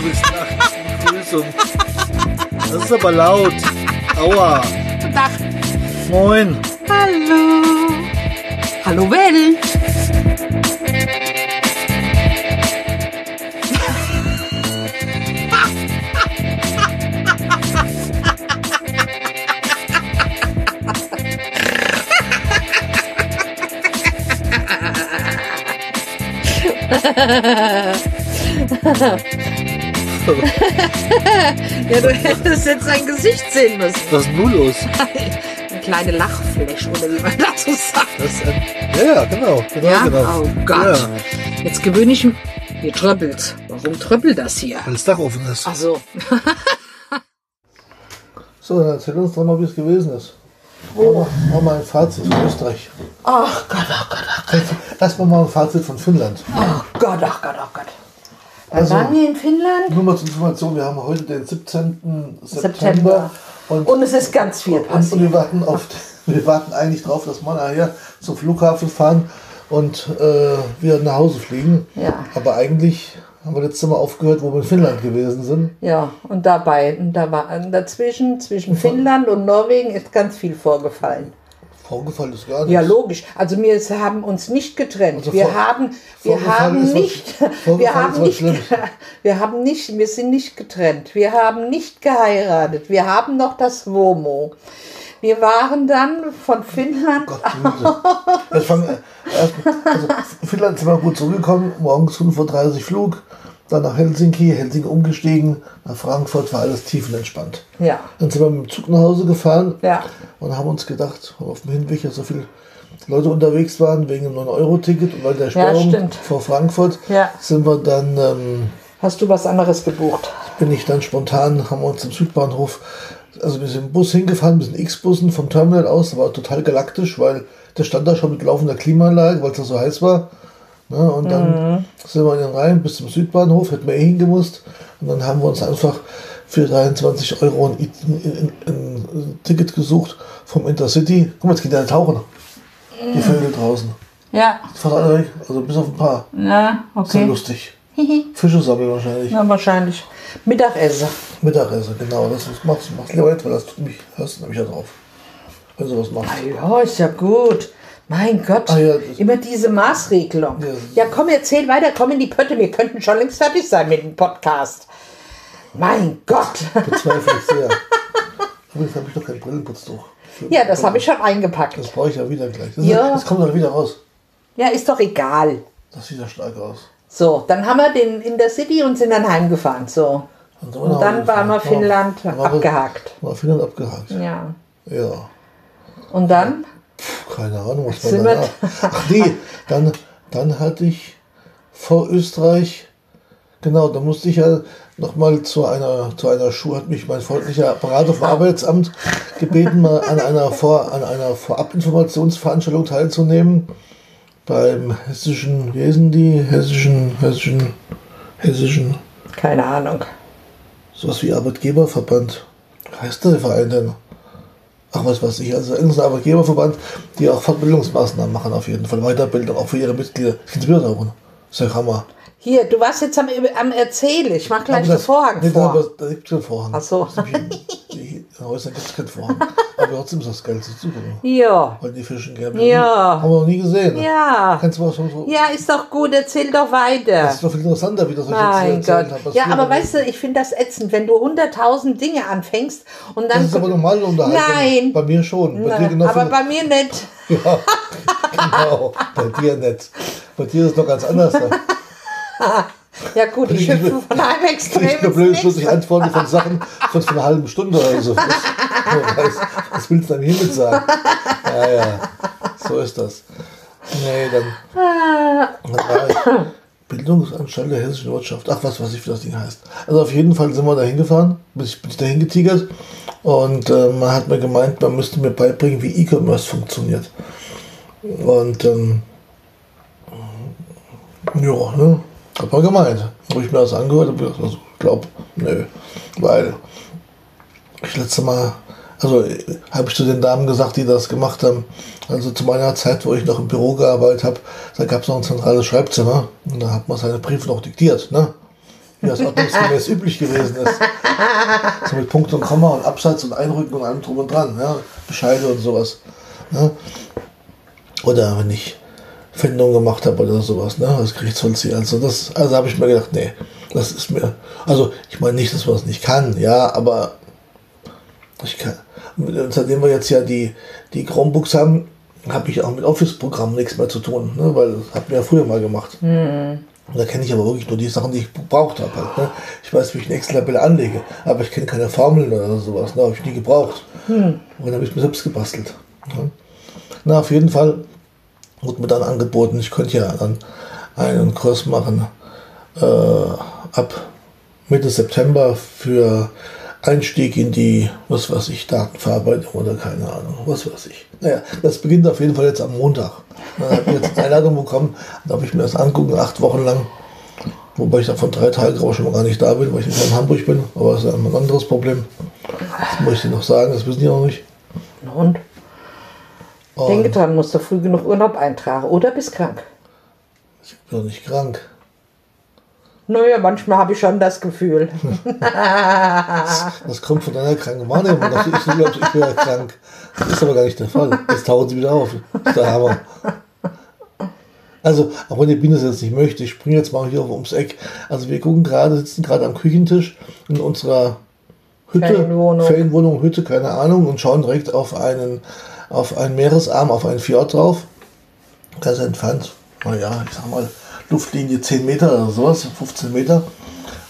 du bist nachts. Begrüßung. Das ist aber laut. Aua. Guten Tag. Moin. Hallo. Hallo Ja, du hättest jetzt sein Gesicht sehen müssen. Was ist denn nun los? Eine kleine Lachfläche, oder wie man dazu sagt. Das ein, ja, ja, genau. genau, Ja? genau. Oh Gott. Ja, Jetzt gewöhne ich mich. Hier tröppelt. Warum tröppelt das hier? weil das Dach offen ist. Ach so. So, dann erzähl uns doch mal, wie es gewesen ist. Wo? Mach mal ein Fazit von Österreich. Ach Gott, ach Gott, ach Gott. Erstmal mal ein Fazit von Finnland. Oh Gott, ach Gott, ach Gott. Also- waren wir in Finnland. Nur mal zur Information, wir haben heute den 17. September. September. Und, Und es ist ganz viel und, und passiert. wir, warten auf, wir warten eigentlich drauf, dass wir nachher zum Flughafen fahren und äh, wieder nach Hause fliegen. Ja. Aber eigentlich haben wir letztes Mal aufgehört, wo wir in Finnland gewesen sind. Ja, und dabei, und da war dazwischen, zwischen Finnland und Norwegen ist ganz viel vorgefallen. Vorgefallen ist gar nichts. Ja, logisch. Also wir haben uns nicht getrennt. Also wir vor- haben, wir haben was- nicht, vorgefallen wir haben was nicht, wir haben nicht, wir sind nicht getrennt. Wir haben nicht geheiratet. Wir haben noch das WOMO. Wir waren dann von Finnland. Gott. Jetzt fangen wir erst, also Finnland sind wir gut zurückgekommen, morgens 5.30 Uhr Flug, dann nach Helsinki, Helsinki umgestiegen, nach Frankfurt war alles tiefenentspannt. Ja, Dann sind wir mit dem Zug nach Hause gefahren ja, und haben uns gedacht, auf dem Hinweg ja so viele Leute unterwegs waren wegen dem 9-Euro-Ticket und weil der Sperrung stimmt. vor Frankfurt Ja. sind wir dann, ähm, Hast du was anderes gebucht? bin ich dann spontan, haben wir uns im Südbahnhof, also wir sind im Bus hingefahren, wir sind X-Bussen vom Terminal aus, war total galaktisch, weil der stand da schon mit laufender Klimaanlage, weil es da so heiß war. Ne, und dann sind wir in den Rhein bis zum Südbahnhof, hätten wir eh hingemusst. Und dann haben wir uns einfach für 23 Euro ein, ein, ein, ein Ticket gesucht vom Intercity. Guck mal, jetzt geht der tauchen. Die Vögel draußen. Ja, Fast alle weg, also bis auf ein paar. ja, Sehr okay. lustig. Fische sammeln wahrscheinlich. Na, wahrscheinlich. Mittagessen. Mittagessen, genau. Das machst du machst lieber nicht, weil das tut mich, hörst du nämlich ja drauf. Wenn du was machst. Ja, ist ja gut. Mein Gott, Ah ja, immer diese Maßregelung. Ja. Ja. komm, erzähl weiter, komm in die Pötte. Wir könnten schon längst fertig sein mit dem Podcast. Mein Gott. Bezweifle ich sehr. Übrigens habe ich noch kein Brillenputztuch. Ja, das habe ich schon eingepackt. Das brauche ich ja wieder gleich. Das, Ja. das kommt dann wieder raus. Ja, ist doch egal. Das sieht ja stark aus. So, dann haben wir den in der City und sind dann heimgefahren. So. Und, wir Und dann waren wir. Finnland Dann wir- abgehakt. War Finnland abgehakt. Ja. Ja. Und dann? Puh, keine Ahnung, was war danach. Ach nee, dann, dann hatte ich vor Österreich, genau, da musste ich ja nochmal zu einer, zu einer Schule, hat mich mein freundlicher Berater vom Arbeitsamt gebeten, mal an einer, Vor, an einer Vorabinformationsveranstaltung teilzunehmen. Beim hessischen, wie heißen die? Hessischen, hessischen, hessischen, Keine Ahnung. sowas wie Arbeitgeberverband. Heißt der Verein denn? Ach, was weiß ich, also irgendein Arbeitgeberverband, die auch Fortbildungsmaßnahmen machen auf jeden Fall, Weiterbildung, auch für ihre Mitglieder. Ich finde es wieder da ist ja Hammer. Hier, du warst jetzt am, am Erzählen. Ich mach gleich den das- Vorhang nee, vor. Da, da gibt es keinen Vorhang. Ach so. In, Häusern gibt es keinen Vorhang. Aber trotzdem ist das geil zu suchen. Ja. Weil die Fischen gerne. Ja. Haben wir noch nie gesehen. Ja. Kannst du mal so, so Ja, ist doch gut. Erzähl doch weiter. Das ist doch viel interessanter, wie das euch Mein erzählt Gott. habe. was Ja, aber weißt du, ich finde das ätzend, wenn du hunderttausend Dinge anfängst und dann. Das ist aber normale Unterhaltung. Nein. Bei mir schon. Bei dir Na, genau aber bei mir nicht. Ja, genau. Bei dir nicht. Bei dir ist es noch ganz anders. Da Ja gut, ich Ich- hüpfe von einem Extrem kriegst nur ins blöd nächste. ich antworten von Sachen von einer halben Stunde oder so. Weiß, was willst du dann hiermit sagen? Ja, ja, so ist das. Nee, dann, dann war ich Bildungsanstalt der hessischen Wirtschaft. Ach, was weiß ich, wie das Ding heißt. Also auf jeden Fall sind wir da hingefahren, bin ich, bin ich dahin getigert und äh, man hat mir gemeint, man müsste mir beibringen, wie E-Commerce funktioniert. Und ähm, ja, ne? Hat man gemeint. Wo ich mir das angehört habe, also, ich glaube, nö. Weil ich letzte Mal, also habe ich zu den Damen gesagt, die das gemacht haben, also zu meiner Zeit, wo ich noch im Büro gearbeitet habe, da gab es noch ein zentrales Schreibzimmer und da hat man seine Briefe noch diktiert, ne? wie das ordnungsgemäß üblich gewesen ist. So mit Punkt und Komma und Absatz und Einrücken und allem drum und dran. Ja? Bescheide und sowas. Ja? Oder wenn ich Fendung gemacht habe oder sowas, ne, als Gerichtsvollzieher. Also das, also habe ich mir gedacht, nee, das ist mir, also ich meine nicht, dass man es nicht kann, ja, aber ich kann, seitdem wir jetzt ja die, die Chromebooks haben, habe ich auch mit Office-Programmen nichts mehr zu tun, ne, weil das hat mir ja früher mal gemacht. Mhm. Da kenne ich aber wirklich nur die Sachen, die ich gebraucht habe. Halt, ne? Ich weiß, wie ich eine Excel-Tabelle anlege, aber ich kenne keine Formeln oder sowas. Ne? Habe ich nie gebraucht. Mhm. Und dann habe ich mir selbst gebastelt. Ne? Na, auf jeden Fall wurde mir dann angeboten, ich könnte ja dann einen Kurs machen äh, ab Mitte September für Einstieg in die, was weiß ich, Datenverarbeitung oder keine Ahnung, was weiß ich. Naja, das beginnt auf jeden Fall jetzt am Montag. Dann habe ich jetzt eine Einladung bekommen, darf ich mir das angucken, acht Wochen lang. Wobei ich davon drei Tage auch schon mal gar nicht da bin, weil ich nicht in Hamburg bin. Aber das ist ein anderes Problem. Das möchte ich noch sagen, das wissen die auch nicht. Und? Und Denke dran, musst du früh genug Urlaub eintragen oder bist krank. Ich bin doch nicht krank. Naja, manchmal habe ich schon das Gefühl. das, das, kommt von deiner kranken Wahrnehmung. Ich glaube, ich bin ja krank. Das ist aber gar nicht der Fall. Jetzt tauchen sie wieder auf. Das ist der Hammer. Also, auch wenn die Biene es jetzt nicht möchte, ich springe jetzt mal hier ums Eck. Also, wir gucken gerade, sitzen gerade am Küchentisch in unserer Hütte, Ferienwohnung. Ferienwohnung, Hütte, keine Ahnung, und schauen direkt auf einen auf einen Meeresarm, auf einen Fjord drauf. Ganz entfernt, naja, ich sag mal, Luftlinie 10 Meter oder sowas, 15 Meter.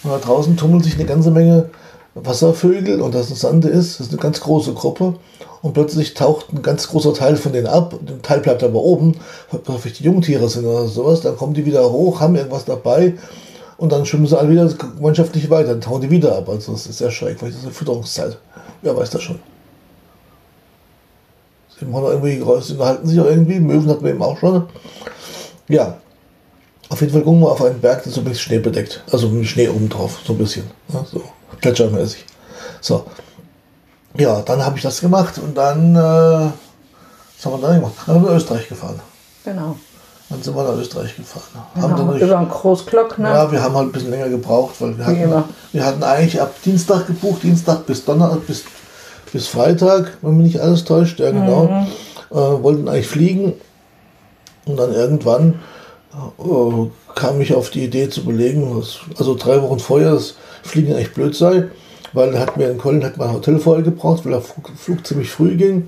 Und da draußen tummeln sich eine ganze Menge Wasservögel und das Sande ist, das ist eine ganz große Gruppe. Und plötzlich taucht ein ganz großer Teil von denen ab, ein Teil bleibt aber oben, weil die Jungtiere sind oder sowas, dann kommen die wieder hoch, haben irgendwas dabei und dann schwimmen sie alle wieder gemeinschaftlich weiter, dann tauchen die wieder ab. Also das ist sehr schräg, weil das ist eine Fütterungszeit. Wer weiß das schon. Die machen irgendwie Geräusche, unterhalten sich auch irgendwie. Möwen hatten wir eben auch schon. Ja. Auf jeden Fall gucken wir auf einen Berg, der so ein bisschen Schnee bedeckt. Also mit Schnee oben drauf, so ein bisschen. Ja, so gletschermäßig. So. Ja, dann habe ich das gemacht und dann, äh, was haben wir dann gemacht? Dann sind wir nach Österreich gefahren. Genau. Dann sind wir nach Österreich gefahren. Genau, haben dann durch, über einen Großglock, ne? Ja, wir haben halt ein bisschen länger gebraucht, weil wir hatten, wir hatten eigentlich ab Dienstag gebucht, Dienstag bis Donnerstag, bis bis Freitag, wenn mich nicht alles täuscht, ja genau. Mhm. Äh, wollten eigentlich fliegen und dann irgendwann äh, kam ich auf die Idee zu belegen, dass, also drei Wochen vorher das Fliegen echt blöd sei, weil hat mir in Köln hat mein Hotel vorher gebraucht, weil der Flug ziemlich früh ging.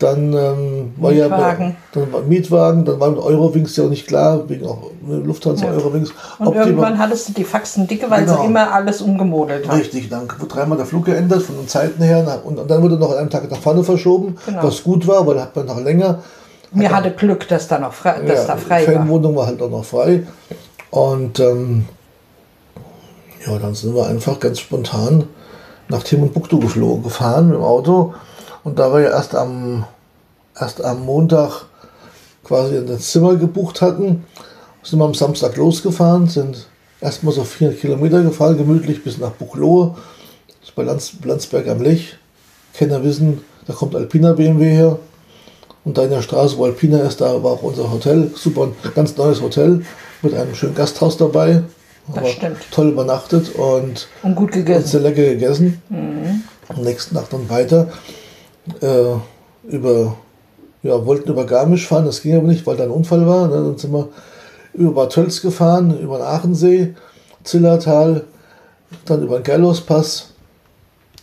Dann ähm, war Mietwagen. ja dann war Mietwagen, dann war mit Eurowings ja auch nicht klar, wegen auch Lufthansa ja. Eurowings. Und irgendwann hattest du die Faxen dicke, weil genau. sie immer alles umgemodelt haben. Richtig, dann wurde dreimal der Flug geändert von den Zeiten her und dann wurde noch an einem Tag nach vorne verschoben, genau. was gut war, weil hat man noch länger. Mir hat hatte Glück, dass da noch frei, dass ja, da frei war. Die Ferienwohnung war halt auch noch frei. Und ähm, ja, dann sind wir einfach ganz spontan nach Timbuktu geflogen, gefahren mit dem Auto und da wir ja erst am, erst am Montag quasi in das Zimmer gebucht hatten, sind wir am Samstag losgefahren, sind erstmal so 400 Kilometer gefahren, gemütlich bis nach Buchloe, das ist bei Lanz, Landsberg am Lech. Kenner wissen, da kommt Alpina BMW her. Und da in der Straße, wo Alpina ist, da war auch unser Hotel. Super, ein ganz neues Hotel mit einem schönen Gasthaus dabei. Das stimmt. Toll übernachtet und, und gut gegessen. Und sehr lecker gegessen. Mhm. Am nächsten Nacht dann weiter äh, über, ja, wollten über Garmisch fahren, das ging aber nicht, weil da ein Unfall war. Ne? Dann sind wir über Bad Tölz gefahren, über den Aachensee, Zillertal, dann über den Gerlospass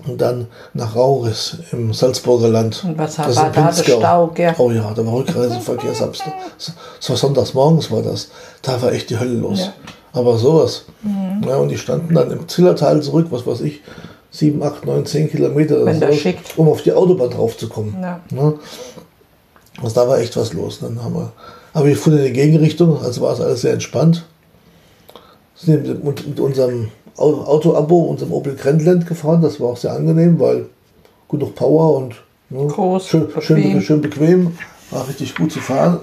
und dann nach Rauris im Salzburger Land. Und was das war da der Stau, gell? Oh ja, da war Rückreiseverkehr. das war sonntags morgens war das. Da war echt die Hölle los. Ja. Aber sowas. Mhm. Ja, und die standen dann im Zillertal zurück, was weiß ich, 7, 8, 9, 10 Kilometer, so, um auf die Autobahn drauf zu kommen. Ja. Ne? Also da war echt was los. Dann haben wir, aber wir fuhren in die Gegenrichtung, also war es alles sehr entspannt. Sind mit, mit unserem Auto-Abo, unserem Opel Grandland gefahren, das war auch sehr angenehm, weil genug Power und ne, Groß, schön, schön, schön, bequem, war richtig gut zu fahren,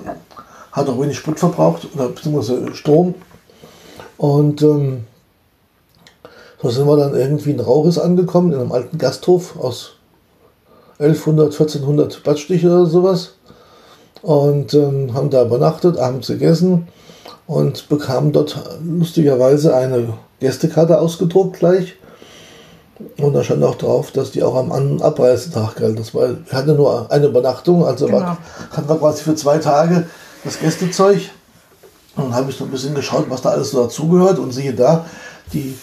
hat auch wenig Sprit verbraucht oder beziehungsweise Strom. Und ähm, da sind wir dann irgendwie in Rauris angekommen, in einem alten Gasthof aus 1100, 1400 Badstich oder sowas. Und ähm, haben da übernachtet, abends gegessen und bekamen dort lustigerweise eine Gästekarte ausgedruckt gleich. Und da stand auch drauf, dass die auch am An- Abreisetag galt. Das war, wir hatten nur eine Übernachtung, also Genau. war, hatten wir quasi für zwei Tage das Gästezeug. Und dann habe ich so ein bisschen geschaut, was da alles so dazugehört. Und siehe da, die,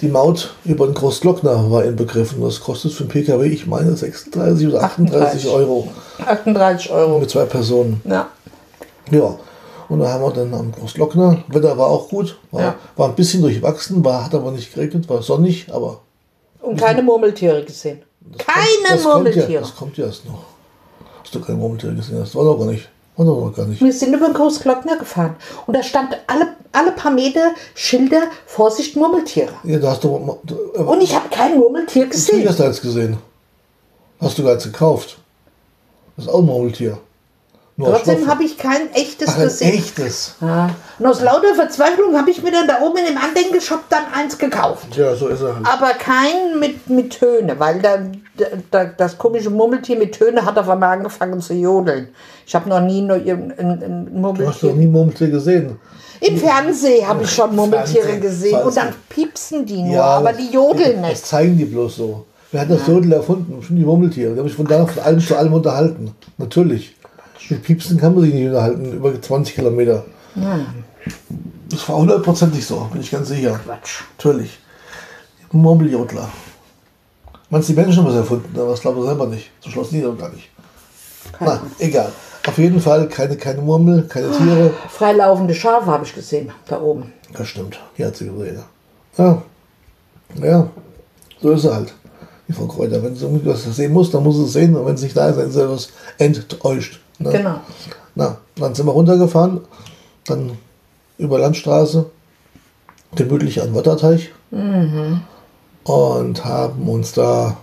die Maut über den Großglockner war inbegriffen. Das kostet für einen PKW, ich meine, 36 oder 38 38. Euro 38 Euro. mit zwei Personen. Ja. Ja. Und da haben wir dann am Großglockner. Wetter war auch gut. War, Ja. war ein bisschen durchwachsen, war, hat aber nicht geregnet, war sonnig, aber. Und keine Murmeltiere gesehen. Keine das kommt ja, Murmeltiere. das kommt ja erst noch. Hast du keine Murmeltiere gesehen? Das war doch gar nicht. Noch gar nicht. Wir sind über den Großglockner gefahren. Und da stand alle, alle paar Meter Schilder, Vorsicht, Murmeltiere. Ja, da hast du. du äh, Und ich habe kein Murmeltier gesehen. hast du eins gesehen. Hast du gar eins gekauft. Das ist auch ein Murmeltier. Nur Trotzdem habe ich kein echtes Ach, ein gesehen. echtes. Ja. Und aus lauter Verzweiflung habe ich mir dann da oben in dem Andenkenshop dann eins gekauft. Ja, so ist er halt. Aber kein mit, mit Töne, weil da, da, das komische Murmeltier mit Töne hat auf einmal angefangen zu jodeln. Ich habe noch nie nur ein, ein, ein Du hast Murmeltier. doch nie Murmeltier gesehen. Im Fernsehen habe ich schon Murmeltiere Fernsehen, gesehen und dann Fernsehen. piepsen die nur, aber die jodeln Das nicht. zeigen die bloß so. Wer hat das Jodel erfunden? Schon die Murmeltiere. Die haben sich von da von allem zu allem unterhalten. Natürlich. Mit Piepsen kann man sich nicht unterhalten, über 20 Kilometer. Das war hundertprozentig so, bin ich ganz sicher. Quatsch. Natürlich. Murmeljodler. Meinst du, die Menschen was erfunden? Aber das glaube ich selber nicht. So schloss die doch gar nicht. Na, egal. Auf jeden Fall keine, keine Murmel, keine Tiere. Freilaufende Schafe habe ich gesehen, da oben. Das stimmt. Die hat sie gesehen. Ja. Ja. So ist sie halt. Die Frau Kräuter. Wenn sie irgendwas sehen muss, dann muss sie es sehen. Und wenn sie nicht da ist, dann ist sie etwas enttäuscht. Ne? Genau. Na, dann sind wir runtergefahren. Dann über Landstraße. Gemütlich an Wotterteich. Mhm. Und haben uns da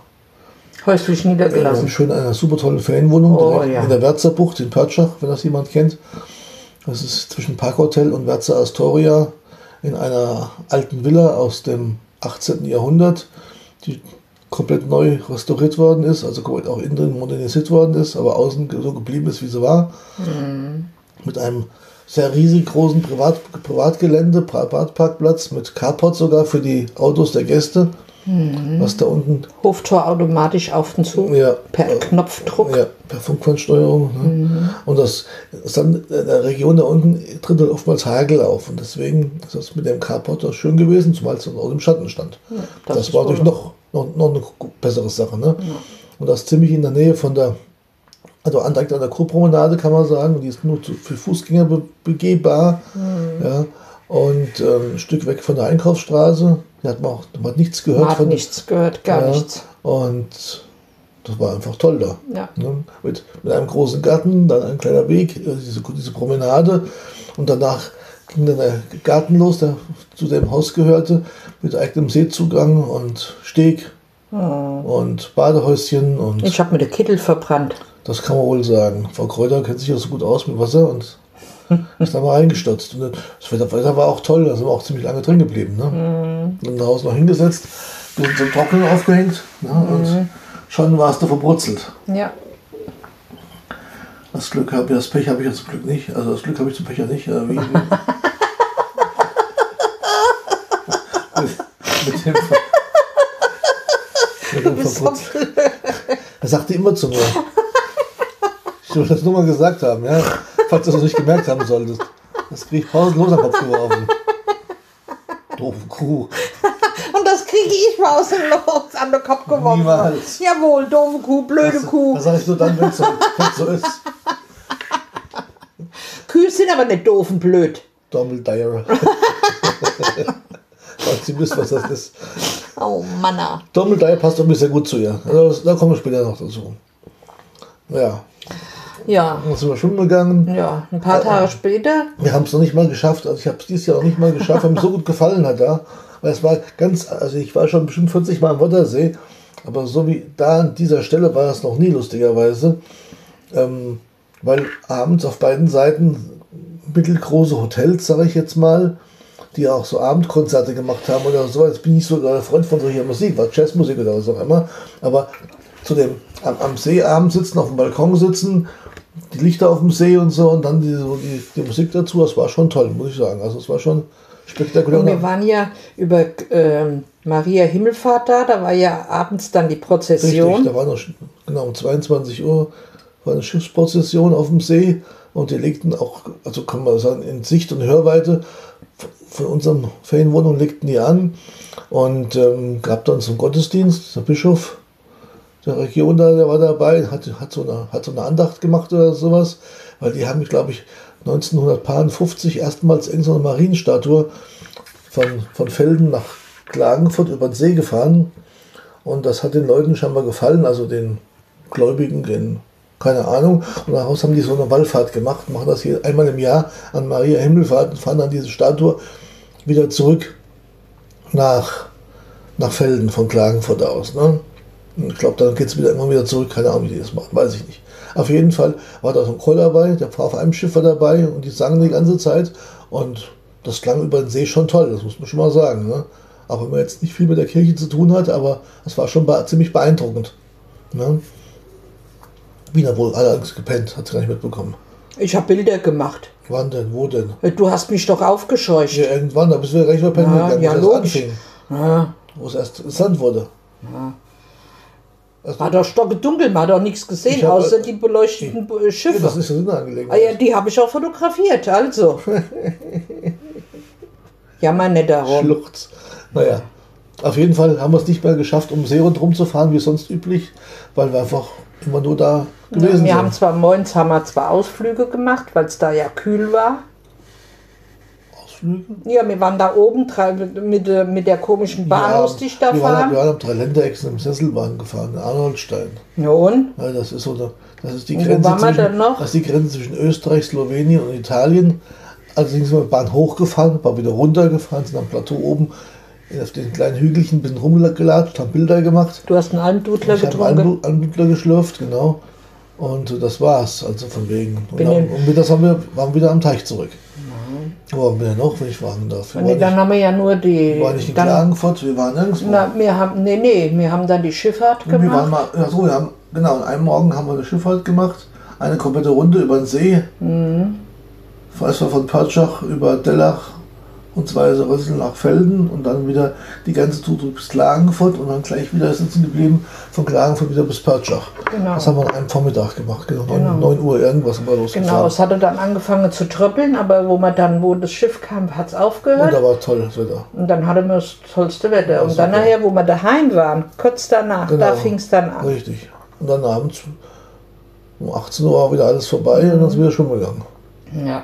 Häuslich in niedergelassen. schön einer super tollen Ferienwohnung Oh, ja. in der Wärtserbucht in Pörtschach, wenn das jemand kennt. Das ist zwischen Parkhotel und Wärzer Astoria in einer alten Villa aus dem 18. Jahrhundert, die komplett neu restauriert worden ist, also komplett auch innen drin modernisiert worden ist, aber außen so geblieben ist, wie sie war. Mit einem sehr riesig großen Privat Privatgelände, Privatparkplatz mit Carport sogar für die Autos der Gäste, was da unten Hoftor automatisch auf und zu. ja, Per Knopfdruck. ja, per Funkfernsteuerung. Ne? Und das ist dann in der Region da unten tritt dann oftmals Hagel auf. Und deswegen ist das mit dem Carport auch schön gewesen, zumal es dann auch im Schatten stand. das das ist war natürlich noch, noch, noch eine bessere Sache. Ne? Und das ziemlich in der Nähe von der, also an- an der Kurpromenade kann man sagen. Die ist nur zu, für Fußgänger be begehbar. Ja. Und ähm, ein Stück weg von der Einkaufsstraße. Da hat man auch man hat nichts gehört. Man hat von, nichts gehört, gar ja, nichts. Und das war einfach toll da. Ja. Ne? Mit, mit einem großen Garten, dann ein kleiner Weg, äh, diese, diese Promenade. Und danach ging dann der Garten los, der zu dem Haus gehörte, mit eigenem Seezugang und Steg und Badehäuschen. Und Ich habe mir den Kittel verbrannt. das kann man wohl sagen. Frau Kräuter kennt sich ja so gut aus mit Wasser und ist da mal reingestürzt. Und das Wetter, war auch toll, da sind wir auch ziemlich lange drin geblieben. Ne? Und nach Hause noch hingesetzt, bisschen zum Trocknen aufgehängt ne? und schon warst du verbrutzelt. Ja. Das Glück habe das Pech habe ich ja zum Glück nicht. Also das Glück habe ich zum Pech ja nicht. Äh, wie, mit, mit dem, Ver- mit dem Er sagte immer zu mir. Ich will das nur mal gesagt haben, ja. Falls du das nicht gemerkt haben solltest. Das krieg ich pausenlos am Kopf geworfen. Doofe Kuh. Und das kriege ich mal aus dem Los an den Kopf geworfen. Niemals. Jawohl, doofe Kuh, blöde Kuh. Das sage ich nur dann, wenn es so, so ist. Kühe sind aber nicht doof und blöd. Dumbledore. Falls Sie wissen, was das ist. Oh Manna. Dumbledore passt doch sehr gut zu ihr. Also, da kommen wir später noch dazu. Ja, Ja, dann sind wir schwimmen gegangen. ja. Ein paar Tage später. Wir haben es noch nicht mal geschafft. Also ich habe es dieses Jahr noch nicht mal geschafft, weil mir so gut gefallen hat da. Weil es war ganz, also ich war schon bestimmt 40 Mal am Wörthersee, aber so wie da an dieser Stelle war es noch nie lustigerweise. Ähm, weil abends auf beiden Seiten mittelgroße Hotels, sage ich jetzt mal, die auch so Abendkonzerte gemacht haben oder so. Jetzt bin ich so der Freund von solcher Musik, war Jazzmusik oder was auch immer. Aber zu dem am, am See abends sitzen, auf dem Balkon sitzen, die Lichter auf dem See und so und dann die, die, die Musik dazu, das war schon toll, muss ich sagen. Also es war schon spektakulär. Und wir waren ja über ähm, Maria Himmelfahrt da, da war ja abends dann die Prozession. Richtig, da war noch, genau, um 22 Uhr war eine Schiffsprozession auf dem See und die legten auch, also kann man sagen, in Sicht und Hörweite von unserem Ferienwohnung legten die an und ähm, gab dann zum Gottesdienst, der Bischof der Region da, der war dabei, hat, hat, so eine, hat so eine Andacht gemacht oder sowas, weil die haben, glaube ich, 1950 erstmals irgendeine Marienstatue von, von Felden nach Klagenfurt über den See gefahren und das hat den Leuten scheinbar gefallen, also den Gläubigen, den keine Ahnung. Und daraus haben die so eine Wallfahrt gemacht, machen das hier einmal im Jahr an Maria Himmelfahrt und fahren dann diese Statue wieder zurück nach, nach Felden von Klagenfurt aus. Ne? Ich glaube, dann geht es wieder immer wieder zurück, keine Ahnung, wie die das machen, weiß ich nicht. Auf jeden Fall war da so ein Chor dabei, der war auf einem Schiff war dabei und die sangen die ganze Zeit und das klang über den See schon toll, das muss man schon mal sagen. Ne? Auch wenn man jetzt nicht viel mit der Kirche zu tun hat, aber es war schon ziemlich beeindruckend. Ne? Wiener wohl allerdings gepennt, hat sie gar nicht mitbekommen. Ich habe Bilder gemacht. Wann denn? Wo denn? Du hast mich doch aufgescheucht. Ja, irgendwann, da bist du ja gleich mal pennen Ja, gegangen, ja, wo es logisch. Ja, Wo es erst interessant wurde. war doch stockdunkel, man hat doch nichts gesehen, Ich hab- außer die beleuchteten äh, Ja, Schiffe. das ist eine ah, Angelegenheit. ja, die habe ich auch fotografiert, also. Jammer nicht darum. Schluchz. Naja, auf jeden Fall haben wir es nicht mehr geschafft, um See rundherum zu fahren, wie sonst üblich, weil wir einfach immer nur da gewesen wir sind. haben zwar morgens haben wir zwar Ausflüge gemacht, weil es da ja kühl war. Ausflüge. Ja, wir waren da oben drei- mit, mit der komischen Bahn Ja, musste ich da wir waren, fahren. wir waren am Dreiländereck im Sesselbahn gefahren, in Arnoldstein. Ja, und? Ja, das ist so eine, das ist die Grenze waren wir zwischen, denn noch? Das ist die Grenze zwischen Österreich, Slowenien und Italien. Also sind wir Bahn hochgefahren, war wieder runtergefahren, sind am Plateau oben auf den kleinen Hügelchen ein bisschen rumgelatscht, haben Bilder gemacht. Du hast einen Almdudler Ich habe getrunken. einen Anbüttler geschlürft, genau. Und das war's, also von wegen. Und, dann, und mittags haben wir, waren wir wieder am Teich zurück. Wo waren wir denn noch, wenn ich fragen darf? Wir Nee, dann nicht, haben wir ja nur die. wir waren nicht in dann, Klagenfurt, wir waren nirgendwo. na, wir haben, nee, nee, wir haben dann die Schifffahrt wir waren gemacht. mal, ja, so, wir haben, genau, an einem Morgen haben wir eine Schifffahrt gemacht, eine komplette Runde über den See. Mhm. Erst mal von Pörtschach über Dellach und zwei so Rüssel nach Felden und dann wieder die ganze Tour durch bis Klagenfurt und dann gleich wieder sitzen geblieben von Klagenfurt wieder bis Pörtschach. Genau. Das haben wir an einem Vormittag gemacht, genau, Genau. 9, Uhr irgendwas sind wir losgefahren. Genau, es hatte dann angefangen zu tröppeln, aber wo man dann, wo das Schiff kam, hat es und aufgehört. da war toll das Wetter. Und dann hatten wir das tollste Wetter. Und dann nachher, wo wir daheim waren, kurz danach, da Genau. fing es dann an. Richtig. Und dann abends um 18 Uhr war wieder alles vorbei und dann sind wir schon gegangen. Ja.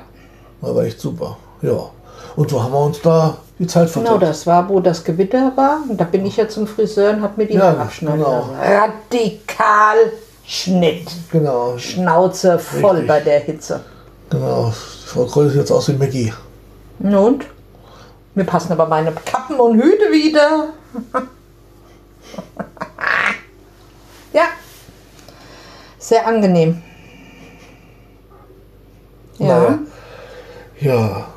Das war echt super. Ja. Und so haben wir uns da die Zeit Genau, verteilt. das war, wo das Gewitter war. Und da bin ich ja zum Friseur und habe mir die Ja, Haare abschneiden genau. Radikal Schnitt. Genau, Schnauze voll Richtig. bei der Hitze. genau. Die Frau Kreuz sieht jetzt aus wie Maggie. Und? Mir passen aber meine Kappen und Hüte wieder. ja. Sehr angenehm. Ja. Naja. Ja.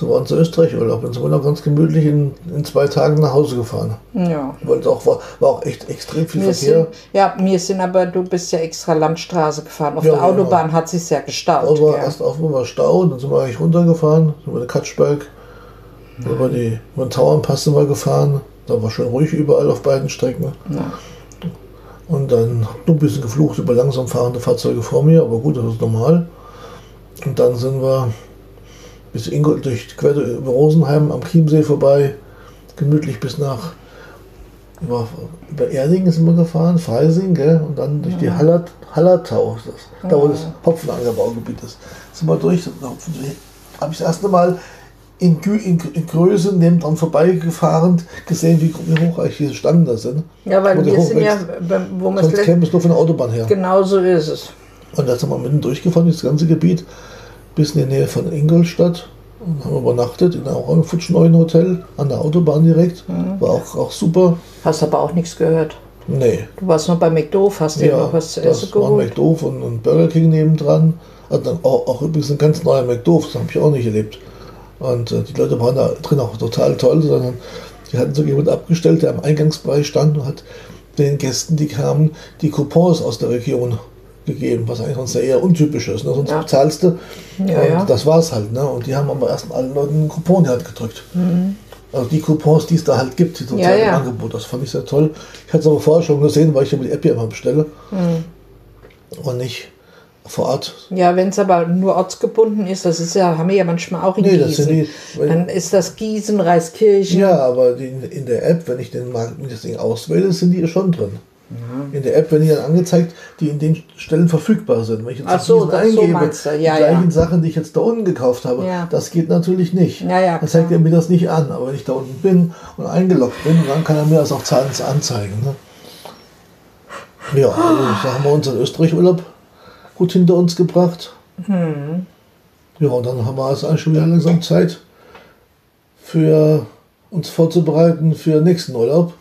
So war unser Österreich-Urlaub. Und sind wir noch ganz gemütlich in, in zwei Tagen nach Hause gefahren. Ja. Weil es auch war, war auch echt extrem viel Wir Verkehr. sind, ja, wir sind aber, du bist ja extra Landstraße gefahren. Auf Ja, der genau. Autobahn hat sich ja gestaut. Aber gell? erst auf war Stau, dann sind wir eigentlich runtergefahren, sind über den Katschberg, über, die, über den Tauernpass sind wir gefahren. Da war schön ruhig überall auf beiden Strecken. Ja. Und dann nur ein bisschen geflucht über langsam fahrende Fahrzeuge vor mir, aber gut, das ist normal. Und dann sind wir bis Ingol durch quer über Rosenheim am Chiemsee vorbei, gemütlich bis nach über, über Erdingen sind wir gefahren, Freising, gell? und dann durch die Hallert, Hallertau, das, da wo das Hopfenangerbaugebiet ist. Sind wir durch, habe ich das erste Mal in, in, in Größe neben dran vorbeigefahren, gesehen, wie, wie hoch eigentlich diese Stangen da sind. ja, weil wir sind ja, wo man Sonst käme es nur von der Autobahn her. Genau so ist es. Und da sind wir mitten durchgefahren, das ganze Gebiet, bis in die Nähe von Ingolstadt. Und haben übernachtet in auch einem futschneuen Hotel an der Autobahn direkt. Mhm. War auch, auch super. Hast aber auch nichts gehört. Nee. Du warst noch bei McDoof, hast dir Ja, noch was zu essen geholt. McDoof und ein Burger King nebendran. Also dann auch, auch übrigens ein ganz neuer McDoof, das habe ich auch nicht erlebt. Und äh, die Leute waren da drin auch total toll, sondern die hatten so jemand abgestellt, der am Eingangsbereich stand und hat den Gästen, die kamen, die Coupons aus der Region gegeben, was eigentlich sonst eher untypisch ist. Ne? Sonst Ja. bezahlst du Ja, und ja. das war's halt. Ne? Und die haben aber erst allen Leuten einen Coupon Hand gedrückt. Also die Coupons, die es da halt gibt, die Mhm. Ja, ja. Angebote, das fand ich sehr toll. Ich hatte es aber vorher schon gesehen, weil ich mit die App ja immer bestelle. Mhm. Und nicht vor Ort. Ja, wenn es aber nur ortsgebunden ist, das ist ja, haben wir ja manchmal auch in Nee, das sind Gießen. die- Dann ist das Gießen, Reiskirchen. Ja, aber die, in der App, wenn ich den Markt, das Ding auswähle, sind die schon drin. In der App werden die dann angezeigt, die in den Stellen verfügbar sind. Wenn ich jetzt Ach so, das- so meinst du. Ja, die gleichen ja. Sachen, die ich jetzt da unten gekauft habe, Ja. das geht natürlich nicht. Ja, ja, dann zeigt er mir das nicht an. Aber wenn ich da unten bin und eingeloggt bin, dann kann er mir das auch zahlend anzeigen. Ne? Ja, also da haben wir unseren Österreich-Urlaub gut hinter uns gebracht. Hm. Ja, und dann haben wir also eigentlich schon wieder langsam Zeit für uns vorzubereiten für den nächsten Urlaub.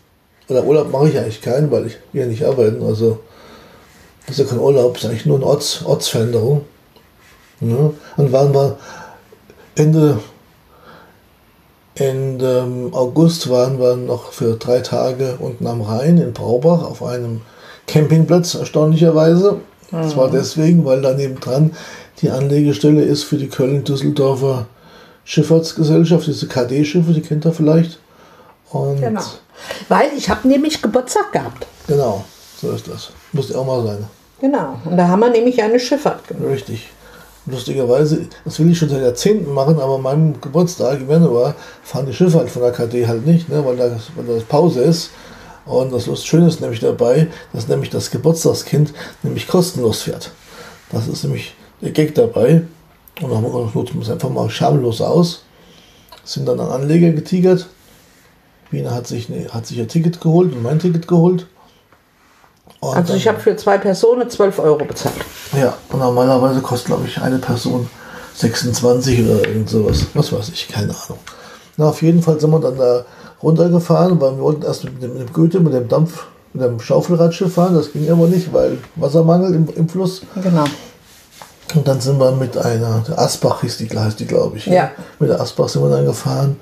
Oder Urlaub mache ich eigentlich keinen, weil ich hier nicht arbeiten. Also das ist ja kein Urlaub, das ist eigentlich nur eine Orts, Ortsveränderung. Ja, dann waren wir Ende, Ende ähm, August waren wir noch für drei Tage unten am Rhein in Braubach auf einem Campingplatz, erstaunlicherweise. Das war deswegen, weil da nebendran die Anlegestelle ist für die Köln-Düsseldorfer Schifffahrtsgesellschaft, diese KD-Schiffe, die kennt ihr vielleicht. Und Genau. Weil ich habe nämlich Geburtstag gehabt. genau, so ist das. Muss ja auch mal sein. Genau. Und da haben wir nämlich eine Schifffahrt gemacht. Richtig. Lustigerweise, das will ich schon seit Jahrzehnten machen, aber an meinem Geburtstag im Januar fahren die Schiffe halt von der KD halt nicht, ne, weil, da, weil da Pause ist. Und das Schöne ist nämlich dabei, dass nämlich das Geburtstagskind nämlich kostenlos fährt. Das ist nämlich der Gag dabei. Und dann haben wir gedacht, nutzen wir es einfach mal schamlos aus. Sind dann an Anleger getigert. Wiener hat sich, ne, hat sich ein Ticket geholt und mein Ticket geholt. Und Also ich habe für zwei Personen 12 Euro bezahlt. ja, und normalerweise kostet, glaube ich, eine Person 26 oder irgend sowas. Was weiß ich, keine Ahnung. Na, auf jeden Fall sind wir dann da runtergefahren, weil wir wollten erst mit dem, mit dem Goethe, mit dem Dampf, mit dem Schaufelradschiff fahren. Das ging aber nicht, weil Wassermangel im, im Fluss. Genau. Und dann sind wir mit einer, der Asbach hieß die, heißt die glaube ich. Ja. Mit der Asbach sind wir dann gefahren,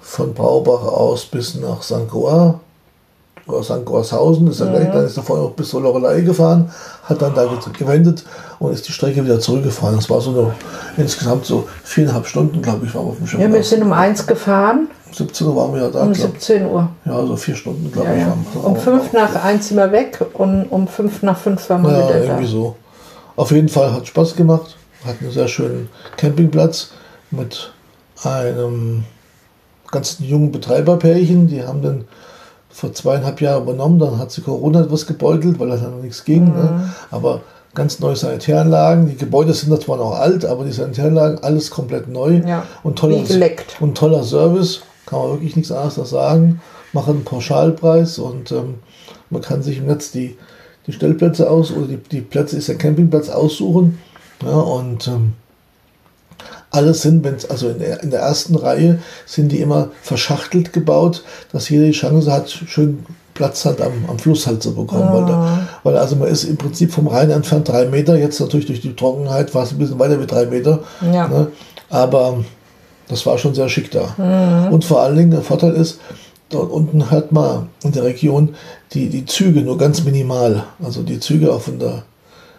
von Braubach aus bis nach St. Goar. Oder St. Goarshausen, ist ja Mhm. gleich, dann ist er vorher noch bis zur Lorelei gefahren, hat dann da ge- gewendet und ist die Strecke wieder zurückgefahren. Das war so eine, insgesamt so viereinhalb Stunden, glaube ich, waren wir auf dem Schiff. Ja, wir sind um eins gefahren, um 17 Uhr waren wir ja da, um glaub. 17 Uhr. Ja, so vier Stunden, glaube Ja, ich. ja. Um fünf nach eins sind wir weg und um fünf nach fünf waren wir Ja, wieder irgendwie da. so. Auf jeden Fall hat Spaß gemacht. Hat einen sehr schönen Campingplatz mit einem ganz jungen Betreiberpärchen. Die haben den vor zweieinhalb Jahren übernommen. Dann hat sie Corona etwas gebeutelt, weil das noch nichts ging. Mhm. Ne? Aber ganz neue Sanitäranlagen. Die Gebäude sind zwar noch alt, aber die Sanitäranlagen, alles komplett neu. Ja, Und toller, und toller Service. Kann man wirklich nichts anderes sagen. Machen einen Pauschalpreis und ähm, man kann sich im Netz die, die Stellplätze aus oder die, die Plätze ist der Campingplatz aussuchen. Ja, und ähm, alles sind, wenn's, also in der, in der ersten Reihe sind die immer verschachtelt gebaut, dass jeder die Chance hat, schön Platz hat am, am Fluss halt zu bekommen. Weil, da, weil also man ist im Prinzip vom Rhein entfernt drei Meter, jetzt natürlich durch die Trockenheit war es ein bisschen weiter wie drei Meter. Ja. Ne? Aber das war schon sehr schick da. Und vor allen Dingen der Vorteil ist, dort unten hört man in der Region die, die Züge nur ganz minimal. Also die Züge auch von der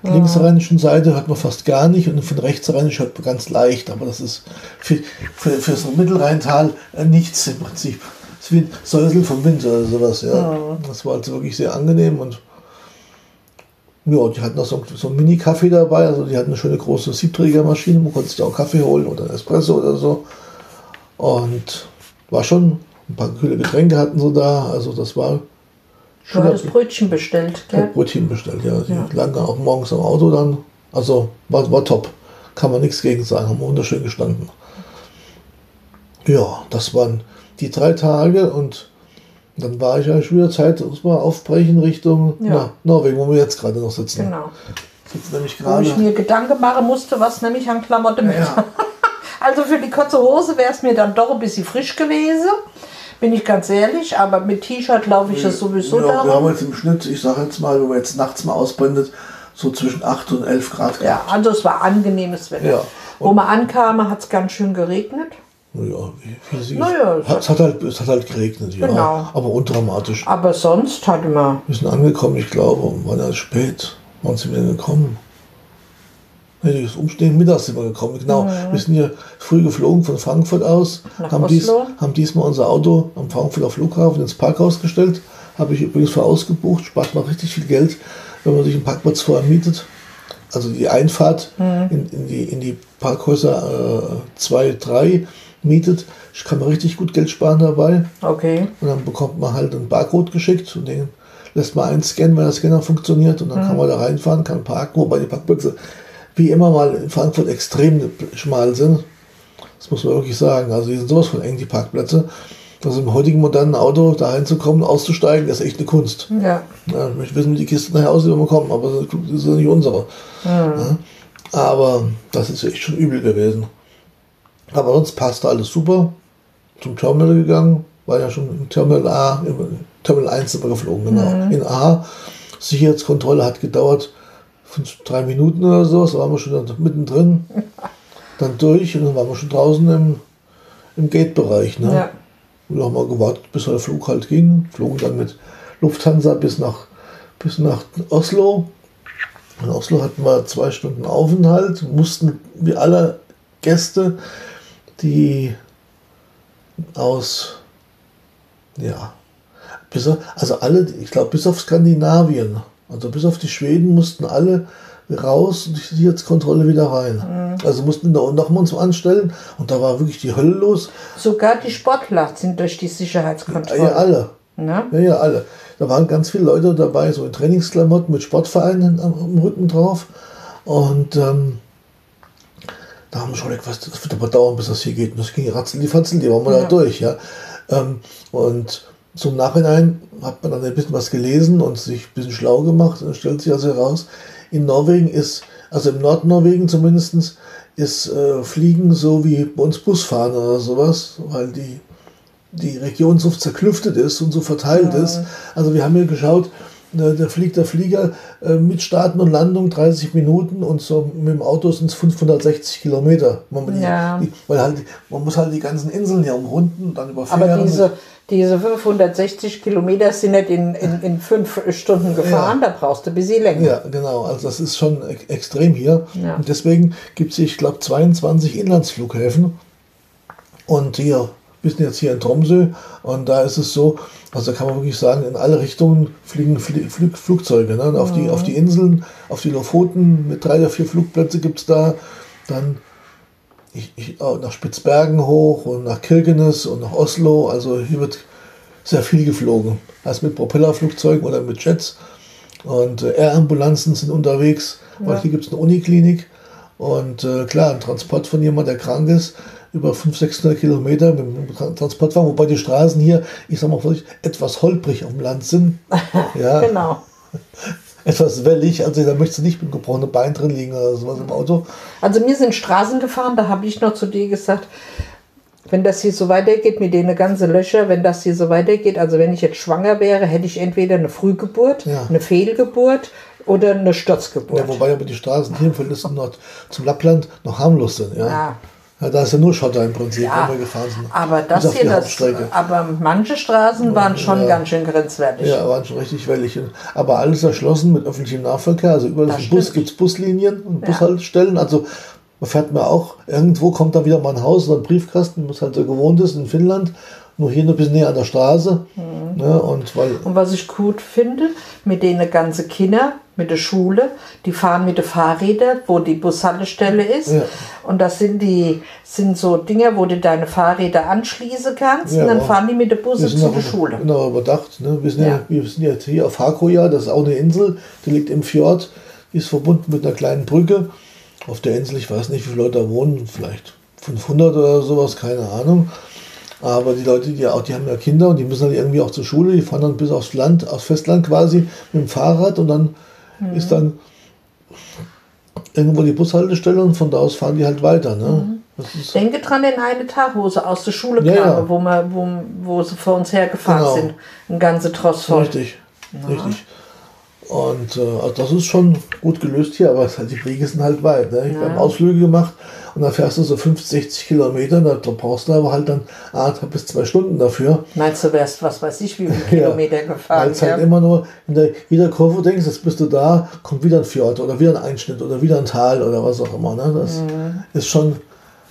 linksrheinischen Seite hört man fast gar nicht und von rechtsrheinisch hört man ganz leicht. Aber das ist für, für, für so ein Mittelrheintal äh, nichts im Prinzip. Das ist wie ein Säusel vom Wind oder sowas. Ja. Das war also wirklich sehr angenehm und ja, die hatten noch so, so einen Mini-Kaffee dabei, also die hatten eine schöne große Siebträgermaschine, man konnte sich da auch Kaffee holen oder einen Espresso oder so. Und war schon, ein paar kühle Getränke hatten sie da, also das war Du schon hattest Brötchen bestellt, gell? Brötchen bestellt, ja. Die lagen auch morgens am Auto dann. Also war, war top. Kann man nichts gegen sagen, haben wunderschön gestanden. Ja, das waren die drei Tage und dann war ich eigentlich wieder Zeit, muss mal aufbrechen Richtung Ja. na, Norwegen, wo wir jetzt gerade noch sitzen. Genau. Sitzen nämlich Wo ich gerade. mir Gedanken machen musste, was nämlich an Klamotten mit. Ja. Also für die kurze Hose wäre es mir dann doch ein bisschen frisch gewesen. Bin ich ganz ehrlich, aber mit T-Shirt laufe ich das sowieso ja, wir haben darum. jetzt im Schnitt, ich sage jetzt mal, wenn man jetzt nachts mal ausblendet, so zwischen 8 und 11 Grad Ja, also es war angenehmes Wetter. Ja. Wo man ankam, hat es ganz schön geregnet. Naja, sie Naja, es hat, hat halt, es hat halt geregnet, ja. Genau. Aber undramatisch. Aber sonst hatte man, Wir sind angekommen, ich glaube, waren ja spät. Wann sind wir denn gekommen? Nee, das Umstehen mittags sind wir gekommen, genau. Wir sind hier früh geflogen von Frankfurt aus, Nach haben, dies, haben diesmal unser Auto am Frankfurter Flughafen ins Parkhaus gestellt. Habe ich übrigens für ausgebucht, spart man richtig viel Geld, wenn man sich einen Parkplatz vorher mietet. Also die Einfahrt in, in, die, in die Parkhäuser 2, 3 mietet, kann man richtig gut Geld sparen dabei. Okay. Und dann bekommt man halt einen Barcode geschickt und den lässt man einscannen, wenn der Scanner funktioniert. Und dann kann man da reinfahren, kann parken, wobei die Parkplätze wie immer mal in Frankfurt extrem schmal sind. Das muss man wirklich sagen. Also die sind sowas von eng, die Parkplätze. Also im heutigen modernen Auto da reinzukommen, auszusteigen, ist echt eine Kunst. Ja. Ja, ich möchte wissen, wie die Kisten nachher aussehen, wenn wir kommen, aber das ist nicht unsere. Ja. Aber das ist echt schon übel gewesen. Aber sonst passte alles super. Zum Terminal gegangen, war ja schon im Terminal A, im Terminal 1 sind wir geflogen, genau. In A. Sicherheitskontrolle hat gedauert fünf, drei Minuten oder so, da waren wir schon dann mittendrin, dann durch und dann waren wir schon draußen im, im Gate-Bereich. Ne? Ja. Und haben wir gewartet, bis der Flug halt ging. Flogen dann mit Lufthansa bis nach, bis nach Oslo. In Oslo hatten wir zwei Stunden Aufenthalt, mussten wie alle Gäste, die aus, ja, bis also alle, ich glaube, bis auf Skandinavien, also bis auf die Schweden mussten alle raus und die Sicherheitskontrolle wieder rein. Also mussten da nochmal uns anstellen und da war wirklich die Hölle los. Sogar die Sportler sind durch die Sicherheitskontrolle. Ja, alle. Ne? Ja, ja, alle. Da waren ganz viele Leute dabei, so in Trainingsklamotten mit Sportvereinen am, am Rücken drauf. Und ähm, da haben wir schon gedacht, was, das wird aber dauern, bis das hier geht. Und das ging ratzel die Fatzel, die waren wir da durch, ja. Ähm, und zum Nachhinein hat man dann ein bisschen was gelesen und sich ein bisschen schlau gemacht. Und dann stellt sich also heraus, in Norwegen ist, also im Nordnorwegen zumindest, ist äh, Fliegen so wie bei uns Busfahren oder sowas, weil die die Region so zerklüftet ist und so verteilt ist. Also wir haben hier geschaut, äh, da fliegt der Flieger äh, mit Starten und Landung 30 Minuten und so mit dem Auto sind es 560 Kilometer. Man, Ja. die, weil halt, man muss halt die ganzen Inseln hier umrunden und dann über Aber diese, diese 560 Kilometer sind nicht in, in, in fünf Stunden gefahren, da brauchst du ein bisschen länger. Ja, genau. Also das ist schon e- extrem hier. Ja. Und deswegen gibt es, ich glaube, 22 Inlandsflughäfen. Und hier, wir sind jetzt hier in Tromsø und da ist es so, also da kann man wirklich sagen, in alle Richtungen fliegen Flie Flug Flugzeuge. Ne? Auf, die, auf die Inseln, auf die Lofoten mit drei oder vier Flugplätze gibt es da. Dann ich, ich, auch nach Spitzbergen hoch und nach Kirkenes und nach Oslo. Also hier wird sehr viel geflogen. Also mit Propellerflugzeugen oder mit Jets. Und äh, Air-Ambulanzen sind unterwegs, weil hier gibt es eine Uniklinik. Und äh, klar, ein Transport von jemandem, der krank ist, über 500, 600 Kilometer mit dem Tra- Transportwagen, wobei die Straßen hier, ich sag mal vorsichtig, etwas holprig auf dem Land sind. Ja, Genau. Etwas wellig, also da möchtest du nicht mit gebrochenem Bein drin liegen oder sowas im Auto. Also wir sind Straßen gefahren, da habe ich noch zu dir gesagt, wenn das hier so weitergeht mit den ganzen Löcher, wenn das hier so weitergeht, also wenn ich jetzt schwanger wäre, hätte ich entweder eine Frühgeburt, Ja. eine Fehlgeburt oder eine Sturzgeburt. Ja, wobei aber die Straßen hier im noch zum Lappland noch harmlos sind. Ja. Ja. Ja, da ist ja nur Schotter im Prinzip, Ja, wenn wir gefahren sind. aber das hier, das, aber manche Straßen waren schon Ja. ganz schön grenzwertig. Ja, waren schon richtig wellig. Aber alles erschlossen mit öffentlichem Nahverkehr. Also überall Bus gibt es Buslinien und Bushaltestellen. Also man fährt mir auch, irgendwo kommt da wieder mal ein Haus oder ein Briefkasten, was halt so gewohnt ist in Finnland. Nur hier noch ein bisschen näher an der Straße. Mhm. Ne, und weil, Und was ich gut finde, mit denen ganze Kinder, mit der Schule, die fahren mit den Fahrrädern, wo die Bushaltestelle ist. Ja. Und das sind die sind so Dinger, wo du deine Fahrräder anschließen kannst. Ja, und dann fahren die mit der Busse zu der Schule. Genau, überdacht. Ne? Wir, sind ja. Ja. wir sind jetzt hier auf Hakoja, das ist auch eine Insel, die liegt im Fjord, die ist verbunden mit einer kleinen Brücke. Auf der Insel, ich weiß nicht, wie viele Leute da wohnen, vielleicht 500 oder sowas, keine Ahnung. Aber die Leute, die, auch, die haben ja Kinder und die müssen dann irgendwie auch zur Schule, die fahren dann bis aufs Land, aufs Festland quasi mit dem Fahrrad und dann Mhm. ist dann irgendwo die Bushaltestelle und von da aus fahren die halt weiter. Ne? Mhm. Denke dran in eine Tag, wo sie aus der Schule Ja, kamen, ja. Wo, wir, wo, wo sie vor uns hergefahren Genau. sind. Ein ganze Tross voll. Richtig, richtig. Und äh, also das ist schon gut gelöst hier, aber halt, die Wege sind halt weit. Ne? Ich habe Ausflüge gemacht und dann fährst du so 50, 60 Kilometer, da brauchst du aber halt dann anderthalb bis zwei Stunden dafür. Meinst du, wärst was weiß ich, wie viele Kilometer gefahren? Weil es halt immer nur in der, jeder Kurve denkst, jetzt bist du da, kommt wieder ein Fjord oder wieder ein Einschnitt oder wieder ein Tal oder was auch immer. Ne? Das ist schon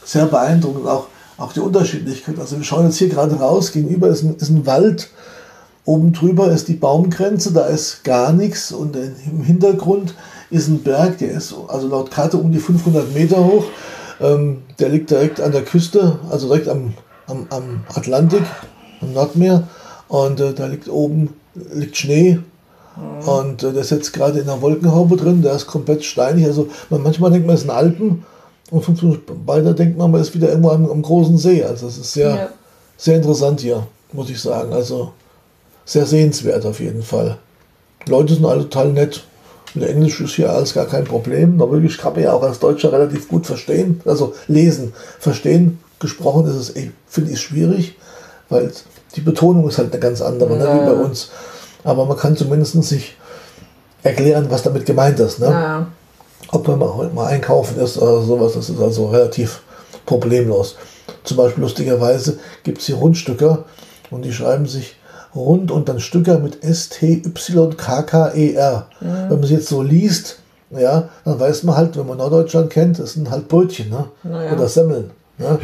sehr beeindruckend, auch, auch die Unterschiedlichkeit. Also wir schauen jetzt hier gerade raus, gegenüber ist ein, ist ein Wald, oben drüber ist die Baumgrenze, da ist gar nichts und im Hintergrund ist ein Berg, der ist also laut Karte um die 500 Meter hoch. Ähm, der liegt direkt an der Küste, also direkt am, am, am Atlantik, am Nordmeer. Und äh, da liegt oben liegt Schnee. Und äh, der ist jetzt gerade in einer Wolkenhaube drin, der ist komplett steinig. Also man, manchmal denkt man, es sind Alpen und fünf Minuten weiter denkt man, man ist wieder irgendwo am, am großen See. Also es ist sehr, Ja. sehr interessant hier, muss ich sagen. Also sehr sehenswert auf jeden Fall. Die Leute sind alle total nett. Mit Englisch ist hier alles gar kein Problem. Norwegisch kann man ja auch als Deutscher relativ gut verstehen. Also lesen, verstehen. Gesprochen ist es, finde ich, schwierig, weil die Betonung ist halt eine ganz andere, ne, wie bei uns. Aber man kann zumindest sich erklären, was damit gemeint ist. Ne? Ja. ob man mal, mal einkaufen ist oder sowas, das ist also relativ problemlos. Zum Beispiel lustigerweise gibt es hier Rundstücker und die schreiben sich Rund und dann Stücker mit S-T-Y-K-K-E-R. Wenn man sie jetzt so liest, ja, dann weiß man halt, wenn man Norddeutschland kennt, das sind halt Brötchen ne? Naja. oder Semmeln. Ne?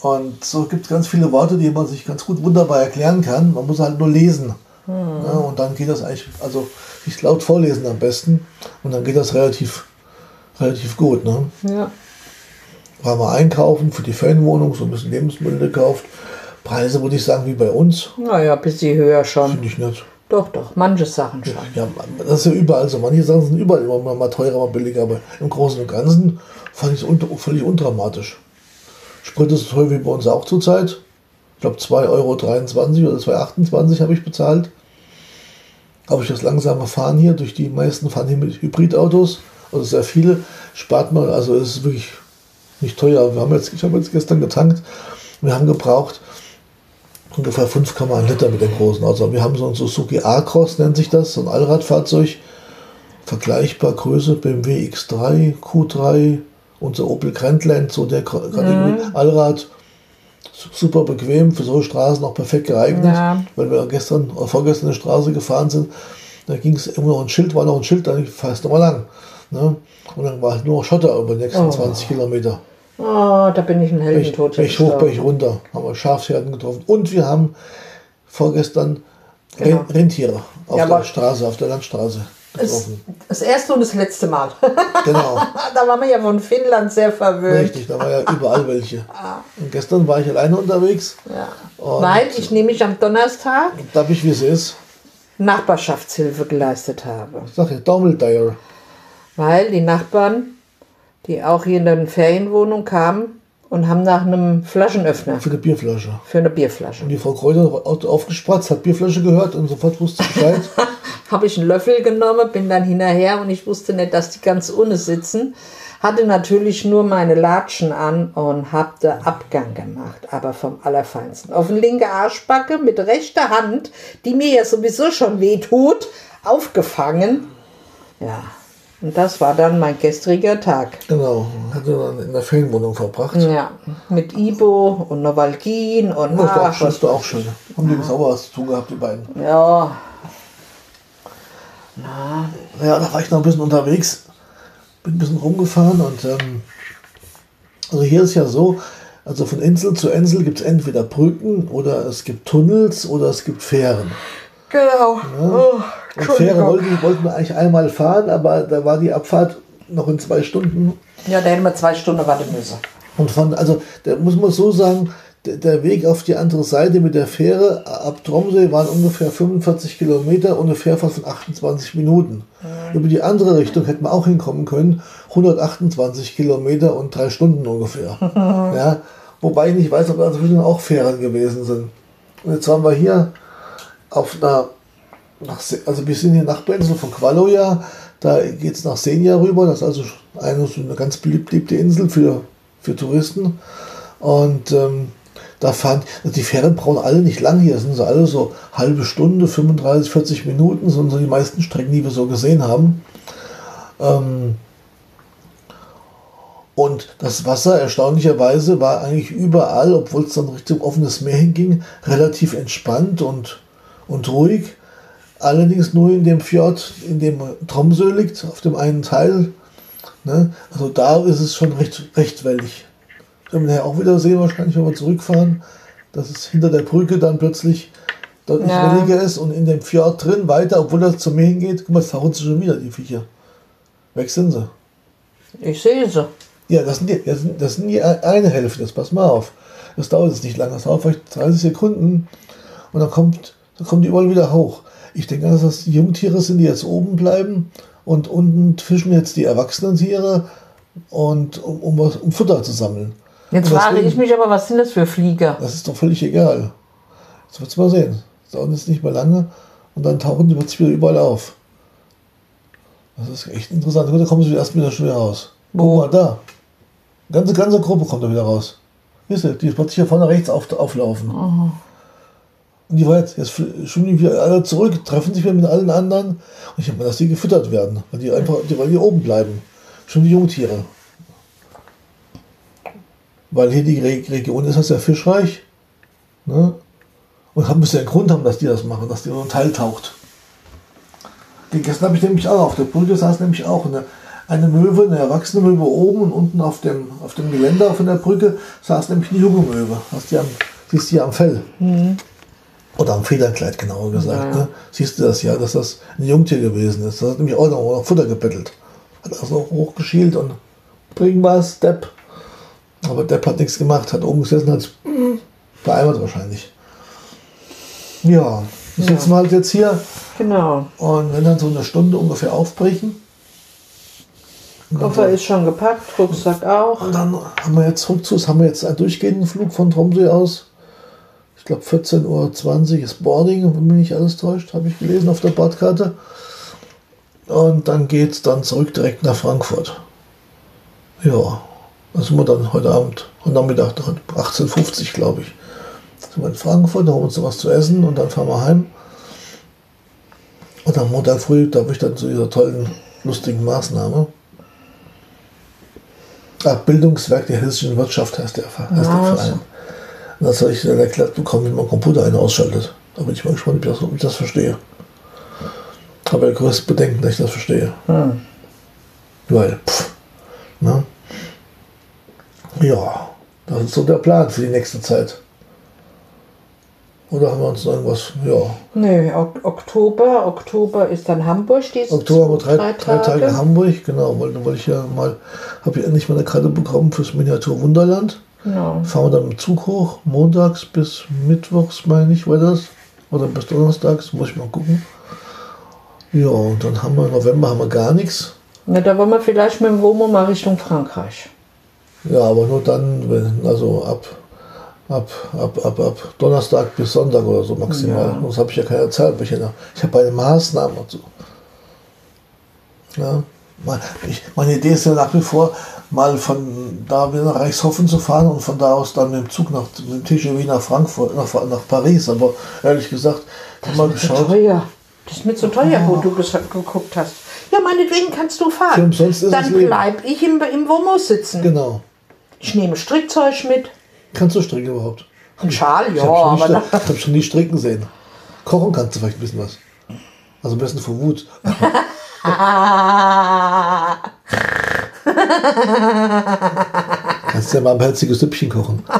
Und so gibt es ganz viele Worte, die man sich ganz gut wunderbar erklären kann. Man muss halt nur lesen. Ja, und dann geht das eigentlich, also sich laut vorlesen am besten. Und dann geht das relativ, relativ gut. Ne? Ja. War mal einkaufen für die Ferienwohnung, so ein bisschen Lebensmittel gekauft. Preise würde ich sagen wie bei uns. Naja, bis sie höher schon. Finde ich nicht. Doch, doch, manche Sachen schon. Ja, das ist ja überall so. Manche Sachen sind überall immer mal- teurer, mal billiger, aber im Großen und Ganzen fand ich es unter, völlig undramatisch. Sprit ist so teuer wie bei uns auch zurzeit. Ich glaube 2,23 Euro oder 2,28 Euro habe ich bezahlt. Aber durch das langsame Fahren hier, durch die meisten fahren hier mit Hybridautos, also sehr viele, spart man, also es ist wirklich nicht teuer. Wir haben jetzt, ich habe jetzt gestern getankt, wir haben gebraucht ungefähr 5,1 Liter mit dem großen Auto. Wir haben so ein Suzuki A-Cross, nennt sich das, so ein Allradfahrzeug, vergleichbar Größe BMW X3, Q3, unser Opel Grandland, so der Kategorie Allrad. Su- Super bequem, für so Straßen auch perfekt geeignet. Ja. Weil wir gestern oder vorgestern eine Straße gefahren sind, da ging es immer noch ein Schild, war noch ein Schild, dann fährst du mal lang. Ne? Und dann war halt nur noch Schotter über die nächsten 20 Kilometer. Oh, da bin ich ein Heldentod. Pech hoch, gestorben. Pech runter. Haben wir Schafsherden getroffen. Und wir haben vorgestern Genau. Ren Rentiere auf Ja, der Straße, auf der Landstraße Das, getroffen. das erste und das letzte Mal. Genau, da waren wir ja von Finnland sehr verwöhnt. richtig. Da war ja überall welche. Und gestern war ich alleine unterwegs. Ja. Weil ich nämlich am Donnerstag Darf ich, wie es ist? Nachbarschaftshilfe geleistet habe. Ich sag ja, Daumeldeier. Weil die Nachbarn, die auch hier in der Ferienwohnung kamen und haben nach einem Flaschenöffner Für eine Bierflasche. für eine Bierflasche. Und die Frau Kräuter hat aufgespratzt, hat Bierflasche gehört und sofort wusste Bescheid. habe ich einen Löffel genommen, bin dann hinterher und ich wusste nicht, dass die ganz ohne sitzen. Hatte natürlich nur meine Latschen an und habe den Abgang gemacht, aber vom Allerfeinsten. Auf den linke Arschbacke mit rechter Hand, die mir ja sowieso schon wehtut, aufgefangen. Ja, und das war dann mein gestriger Tag. genau. Hat sie dann in der Ferienwohnung verbracht. Ja, mit Ibo und Novalgin und Das war auch schön. Das war auch schön. Haben die sauber was zu tun gehabt, die beiden. ja, Ja, da war ich noch ein bisschen unterwegs, bin ein bisschen rumgefahren und ähm, also hier ist ja so, also von Insel zu Insel gibt es entweder Brücken oder es gibt Tunnels oder es gibt Fähren. genau. Oh, Und Fähre wollten, wollten wir eigentlich einmal fahren, aber da war die Abfahrt noch in zwei Stunden. Ja, da hätten wir zwei Stunden warten müssen. Und von, also da muss man so sagen, der, Weg auf die andere Seite mit der Fähre ab Tromsø waren ungefähr 45 Kilometer und eine Fährfahrt von 28 Minuten. Über die andere Richtung hätten wir auch hinkommen können, 128 Kilometer und drei Stunden ungefähr. ja, wobei ich nicht weiß, ob da dazwischen auch Fähren gewesen sind. Und jetzt waren wir hier auf einer, nach, also wir sind hier Nachbarinsel von Kvaloja, da geht es nach Senja rüber, das ist also eine, eine ganz beliebt- beliebte Insel für, für Touristen. Und ähm, da fahren, also die Fähren brauchen alle nicht lang hier, sind so alle so halbe Stunde, 35, 40 Minuten, sind so die meisten Strecken, die wir so gesehen haben. Ähm, Und das Wasser, erstaunlicherweise, war eigentlich überall, obwohl es dann Richtung offenes Meer hinging, relativ entspannt und, und ruhig. Allerdings nur in dem Fjord, in dem Tromsø liegt, auf dem einen Teil. Ne? Also da ist es schon recht, recht wellig. Das werden wir ja auch wieder sehen, wahrscheinlich, wenn wir zurückfahren, dass es hinter der Brücke dann plötzlich deutlich Ja. welliger ist und in dem Fjord drin weiter, obwohl das zum Meer hingeht. Guck mal, jetzt tauchen sie schon wieder, die Viecher. Weg sind sie. Ich sehe sie. Ja, das sind, die, das, sind, das sind die eine Hälfte, das pass mal auf. Das dauert jetzt nicht lange, das dauert vielleicht 30 Sekunden und dann kommt, dann kommen die überall wieder hoch. Ich denke, dass das Jungtiere sind, die jetzt oben bleiben und unten fischen jetzt die erwachsenen Tiere und um, um, was, um Futter zu sammeln. Jetzt frage ich mich aber, was sind das für Flieger? Das ist doch völlig egal. Jetzt wird's mal sehen. Das dauert jetzt nicht mehr lange und dann tauchen die plötzlich wieder überall auf. Das ist echt interessant. Da kommen sie erst wieder schon wieder raus. Wo? Guck mal da. Ganze, ganze Gruppe kommt da wieder raus. Siehst du, die plötzlich hier vorne rechts auf, auflaufen. Und die war jetzt, schwimmen wieder alle zurück, treffen sich wieder mit allen anderen. Und ich denke mal, dass die gefüttert werden, weil die einfach, weil die oben bleiben. Schon die Jungtiere. Weil hier die Re Region ist das ja fischreich. Ne? Und haben müssen ja einen Grund haben, dass die das machen, dass die so ein Teil taucht. Gestern habe ich nämlich auch auf der Brücke saß nämlich auch eine, eine Möwe, eine erwachsene Möwe oben und unten auf dem, auf dem Geländer von der Brücke saß nämlich eine junge Möwe. Hast die am, siehst am Fell. Oder am Federkleid genauer gesagt. Ja. Ne? Siehst du das ja, dass das ein Jungtier gewesen ist. Das hat nämlich auch noch, noch Futter gebettelt. Hat also hochgeschielt und bring was, Depp. Aber Depp hat nichts gemacht, hat oben gesessen, hat beeimert wahrscheinlich. Ja, das sitzen wir halt jetzt hier Genau. und wenn dann so eine Stunde ungefähr aufbrechen. Koffer ist schon gepackt, Rucksack auch. und dann haben wir jetzt rückzugs, haben wir jetzt einen durchgehenden Flug von Tromsø aus. Ich glaube 14.20 Uhr ist Boarding, wenn mich nicht alles täuscht, habe ich gelesen auf der Bordkarte. Und dann geht es dann zurück direkt nach Frankfurt. Ja, da sind wir dann heute Abend, heute Nachmittag, 18.50 Uhr glaube ich. Sind wir in Frankfurt, da holen wir uns noch was zu essen und dann fahren wir heim. Und am Montag früh darf ich dann zu dieser tollen, lustigen Maßnahme. Ah, Bildungswerk der hessischen Wirtschaft heißt der, heißt der Ah, Verein. Und das soll ich dann erklärt bekommen, wie man Computer einen ausschaltet. Da bin ich mal gespannt, ob ich das, ob ich das verstehe. Aber der größte Bedenken, dass ich das verstehe. Hm. Weil, pff, ne? Ja, das ist so der Plan für die nächste Zeit. Oder haben wir uns noch irgendwas, ja, Ok- Oktober. Oktober ist dann Hamburg. Oktober haben wir drei, drei Tage in Hamburg, genau, weil, weil ich ja mal, habe ich endlich mal eine Karte bekommen fürs Miniatur Wunderland. Genau. Fahren wir dann mit Zug hoch, montags bis mittwochs, meine ich, war das. Oder bis donnerstags, muss ich mal gucken. Ja, und dann haben wir im November haben wir gar nichts. Na, da wollen wir vielleicht mit dem Womo mal Richtung Frankreich. Ja, aber nur dann, wenn, also ab, ab, ab, ab, ab Donnerstag bis Sonntag oder so maximal. Ja. Sonst habe ich ja keine Zeit. Ich, ja ich habe eine Maßnahmen und so. Ja, meine Idee ist ja nach wie vor, mal von da wieder nach Reichshofen zu fahren und von da aus dann mit dem Zug nach mit dem TGV nach Frankfurt, nach, nach Paris. Aber ehrlich gesagt, habe mal Das ist so geschaut. teuer. Das ist mir zu teuer, wo du geguckt hast. Ja, meinetwegen kannst du fahren. umsonst ist Dann das Leben. bleib ich im, im Womo sitzen. Genau. Ich nehme Strickzeug mit. Kannst du stricken überhaupt? Ein Schal, ja, Ich habe schon, aber ich hab schon nie stricken sehen. Kochen kannst du vielleicht ein bisschen was. Also ein bisschen vor Wut. Kannst ja mal ein pelziges Süppchen kochen.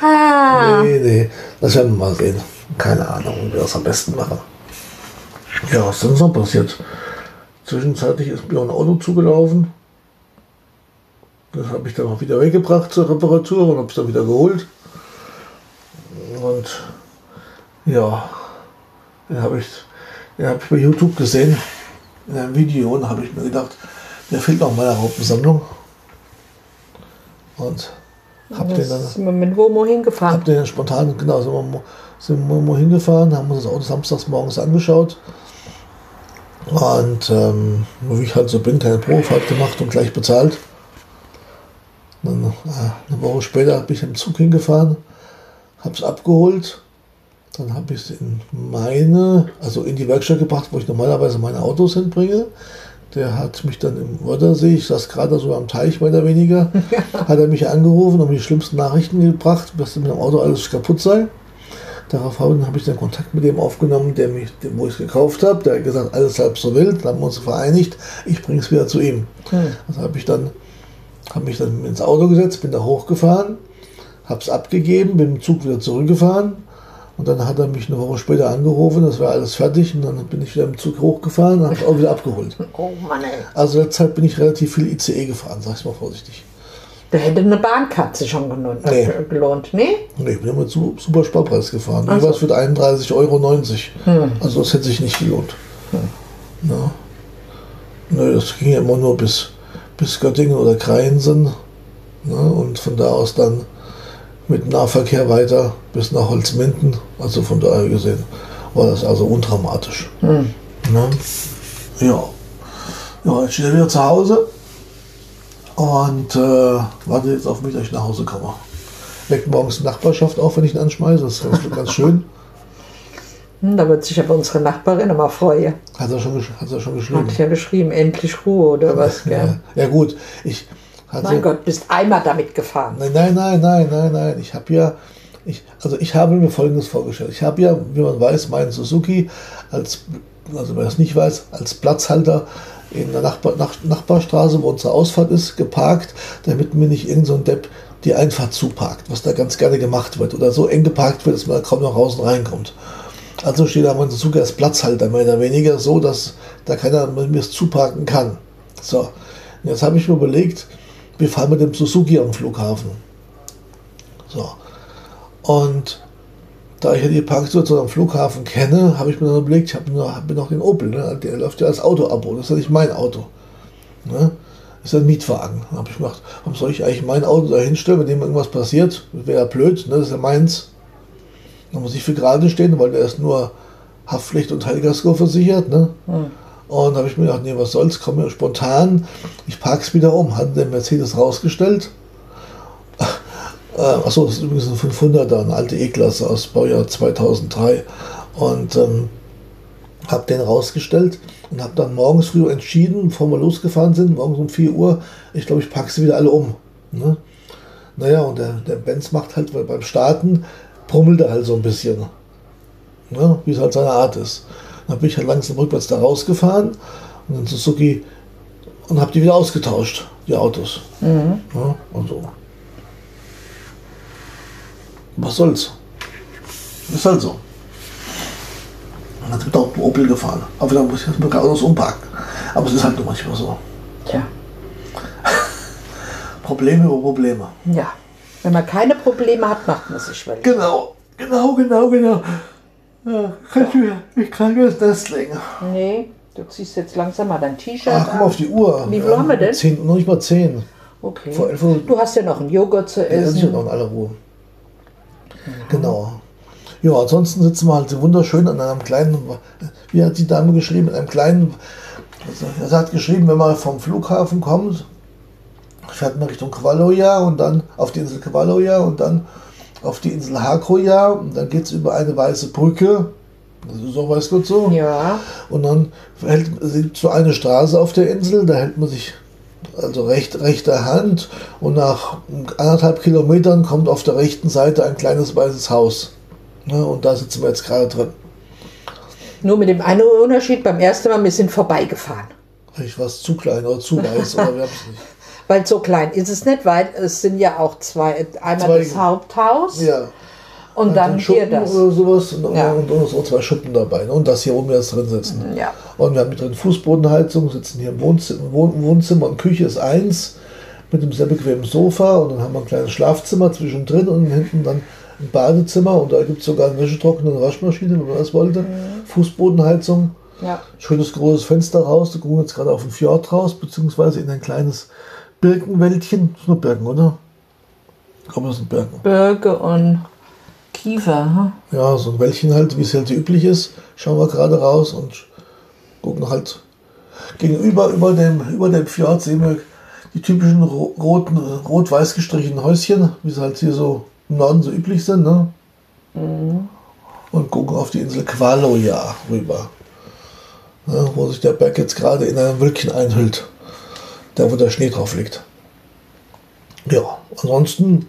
Ah. Nee, nee. Das werden wir mal sehen. Keine Ahnung, wie wir das am besten machen. Ja, was ist denn so passiert? Zwischenzeitlich ist mir ein Auto zugelaufen. Das habe ich dann auch wieder weggebracht zur Reparatur und habe es dann wieder geholt. Und ja, den habe ich, den hab ich bei YouTube gesehen, in einem Video, und habe ich mir gedacht, der fehlt noch in meiner Raupensammlung. Und habe den dann sind wir mit Womo hingefahren. hab den dann spontan, genau, sind wir, sind wir hingefahren, haben uns das Auto samstags morgens angeschaut. Und ähm, wie ich halt so bin, keine Probefahrt gemacht und gleich bezahlt. Dann, äh, eine Woche später bin ich im Zug hingefahren, habe es abgeholt. Dann habe ich es in meine, also in die Werkstatt gebracht, wo ich normalerweise meine Autos hinbringe. der hat mich dann im Wörthersee, ich saß gerade so am Teich mehr oder weniger, hat er mich angerufen und mir die schlimmsten Nachrichten gebracht, dass mit dem Auto alles kaputt sei. Daraufhin habe ich dann Kontakt mit dem aufgenommen, der mich, wo ich es gekauft habe. Der hat gesagt, alles halb so wild. Dann haben wir uns vereinigt. Ich bringe es wieder zu ihm. Hm. Also habe ich dann, habe mich dann ins Auto gesetzt, bin da hochgefahren, habe es abgegeben, bin dem Zug wieder zurückgefahren. Und dann hat er mich eine Woche später angerufen, das war alles fertig. Und dann bin ich wieder im Zug hochgefahren und habe es auch wieder abgeholt. Oh Mann, ey. Also derzeit bin ich relativ viel ICE gefahren, sag ich mal vorsichtig. Da hätte eine Bahnkatze schon gelohnt. Nee. äh, gelohnt. Nee? Nee, ich bin immer zu super Sparpreis gefahren. Ach so. was für 31,90 Euro. Also das hätte sich nicht gelohnt. Ja. Nö, das ging ja immer nur bis, bis Göttingen oder Kreiensen. Ne? Und von da aus dann mit Nahverkehr weiter bis nach Holzminden. Also von daher gesehen war das also undramatisch. Ne? Ja. Ja, jetzt stehe wieder zu Hause und äh, warte jetzt auf mich, dass ich nach Hause komme. Weckt morgens die Nachbarschaft auf, wenn ich ihn anschmeiße. Das ist ganz, schön. Hm, da wird sich aber unsere Nachbarin immer freuen. Hat er schon, hat er schon geschrieben. Hat ja geschrieben, endlich Ruhe oder was, Ja, ja gut, ich hatte. Mein Gott, bist einmal damit gefahren. Nein, nein, nein, nein, nein, nein. Ich habe ja, ich, also ich habe mir Folgendes vorgestellt. Ich habe ja, wie man weiß, meinen Suzuki als, also wer es nicht weiß, als Platzhalter in der Nachbar, Nach, Nachbarstraße, wo unsere Ausfahrt ist, geparkt, damit mir nicht irgend so ein Depp die Einfahrt zuparkt, was da ganz gerne gemacht wird. Oder so eng geparkt wird, dass man kaum noch raus und reinkommt. Also steht da mein Suzuki als Platzhalter mehr oder weniger so, dass da keiner mir es zuparken kann. So, und jetzt habe ich mir überlegt, wir fahren mit dem Suzuki am Flughafen. So. Und da ich ja die Parksituation am Flughafen kenne, habe ich mir dann überlegt, ich habe nur, hab noch den Opel, ne? der läuft ja als Auto-Abo, das ist ja nicht mein Auto. Ne? Das ist ein Mietwagen. Habe ich gedacht, warum soll ich eigentlich mein Auto da hinstellen, wenn dem irgendwas passiert? Wäre ja blöd, ne? das ist ja meins. Da muss ich für gerade stehen, weil der ist nur Haftpflicht und Teilgasko versichert. Ne? Und da habe ich mir gedacht, nee, was soll's, komm mir spontan, ich park's wieder um. Hat den Mercedes rausgestellt. Äh, achso, das ist übrigens ein 500er, eine alte E-Klasse aus Baujahr 2003. Und ähm, habe den rausgestellt und habe dann morgens früh entschieden, bevor wir losgefahren sind, morgens um 4 Uhr, ich glaube, ich packe sie wieder alle um. Ne? Naja, und der, der Benz macht halt weil beim Starten, brummelt er halt so ein bisschen. Ne? Wie es halt seine Art ist. Dann bin ich halt langsam rückwärts da rausgefahren und dann Suzuki und habe die wieder ausgetauscht, die Autos. Ja, also. Was soll's? Ist halt so. Und dann sind wir auch mit Opel gefahren. Aber dann muss ich jetzt mit Autos umparken. Aber es ist halt nur manchmal so. Tja, Probleme über Probleme. ja. Wenn man keine Probleme hat, macht man sich welche. Genau, genau, genau, genau. Ja, kannst du, ich kann mir das legen. Nee, du ziehst jetzt langsam mal dein T-Shirt Ach, mal an. auf die Uhr. Wie viel haben wir denn? Zehn, noch nicht mal zehn. Okay. Vor elf Uhr- Du hast ja noch einen Joghurt zu essen. noch in aller Ruhe. Genau. Ja, ansonsten sitzen wir halt so wunderschön an einem kleinen, wie hat die Dame geschrieben, in einem kleinen, also er hat geschrieben, wenn man vom Flughafen kommt, fährt man Richtung Kvaloja und dann auf die Insel Kvaloja und dann auf die Insel Hakoja und dann geht es über eine weiße Brücke, das ist auch weiß Gott so, Ja, und dann hält so eine Straße auf der Insel, da hält man sich also recht, rechter Hand und nach anderthalb Kilometern kommt auf der rechten Seite ein kleines weißes Haus. Ne, und da sitzen wir jetzt gerade drin. nur mit dem einen Unterschied, beim ersten Mal, wir sind vorbeigefahren. Ich war zu klein oder zu weiß, oder wir haben es nicht. Weil so klein ist es nicht, weil es sind ja auch zwei, einmal Zwei- das Haupthaus Ja. und dann Ein hier das. oder sowas und, Ja. und, und so zwei Schuppen dabei. Ne? Und das hier, wo wir jetzt drin sitzen. Ja. Und wir haben mit drin Fußbodenheizung, sitzen hier im Wohnzimmer, Wohn Wohnzimmer und Küche ist eins mit einem sehr bequemen Sofa und dann haben wir ein kleines Schlafzimmer zwischendrin und hinten dann ein Badezimmer und da gibt es sogar eine Wäschetrockner und Waschmaschine, wenn man das wollte. Fußbodenheizung, Ja. schönes großes Fenster raus, da gucken wir jetzt gerade auf den Fjord raus, beziehungsweise in ein kleines Birkenwäldchen. Das ist nur Birken, oder? Ich glaube, das sind Birken. Birke und Kiefer. hm? Ja, so ein Wäldchen halt, wie es halt üblich ist, schauen wir gerade raus und gucken halt gegenüber über dem, über dem Fjord sehen wir die typischen ro- roten, rot-weiß gestrichenen Häuschen, wie sie halt hier so im Norden so üblich sind, ne? Und gucken auf die Insel Kvaloja rüber. ne, wo sich der Berg jetzt gerade in einem Wölkchen einhüllt, da wo der Schnee drauf liegt. Ja, ansonsten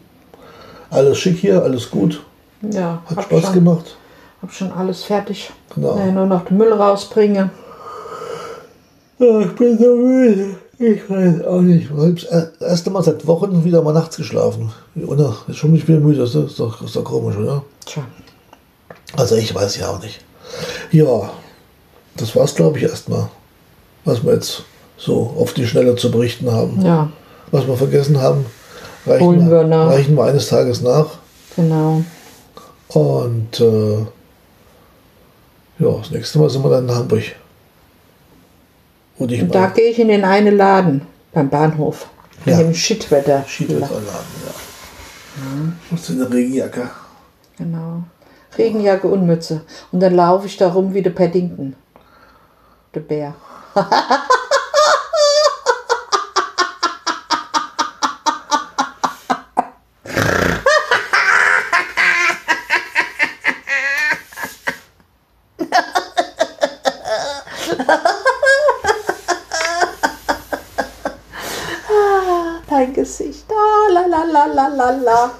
alles schick hier, alles gut, Ja, hat Spaß schon, gemacht. Hab schon alles fertig. Genau. Nee, nur noch den Müll rausbringen. Ja, ich bin so müde. Ich weiß auch nicht. Ich habe das erste Mal seit Wochen wieder mal nachts geschlafen. Oder? Ist schon nicht wieder müde, das ist doch, ist doch komisch, oder? Tja. Also ich weiß ja auch nicht. Ja, das war's, glaube ich, erstmal. Was wir jetzt so auf die Schnelle zu berichten haben. Ja, Was wir vergessen haben, reichen, Holen wir nach. reichen wir eines Tages nach. genau. Und äh, ja, das nächste Mal sind wir dann in Hamburg. Und ich Und da gehe ich in den einen Laden beim Bahnhof. In Ja. dem Shitwetter. Skitourenladen, ja. Musst du eine Regenjacke. Genau. Regenjacke und Mütze. Und dann laufe ich da rum wie der Paddington. Der Bär. Dein Gesicht. Ah, la la la la la la.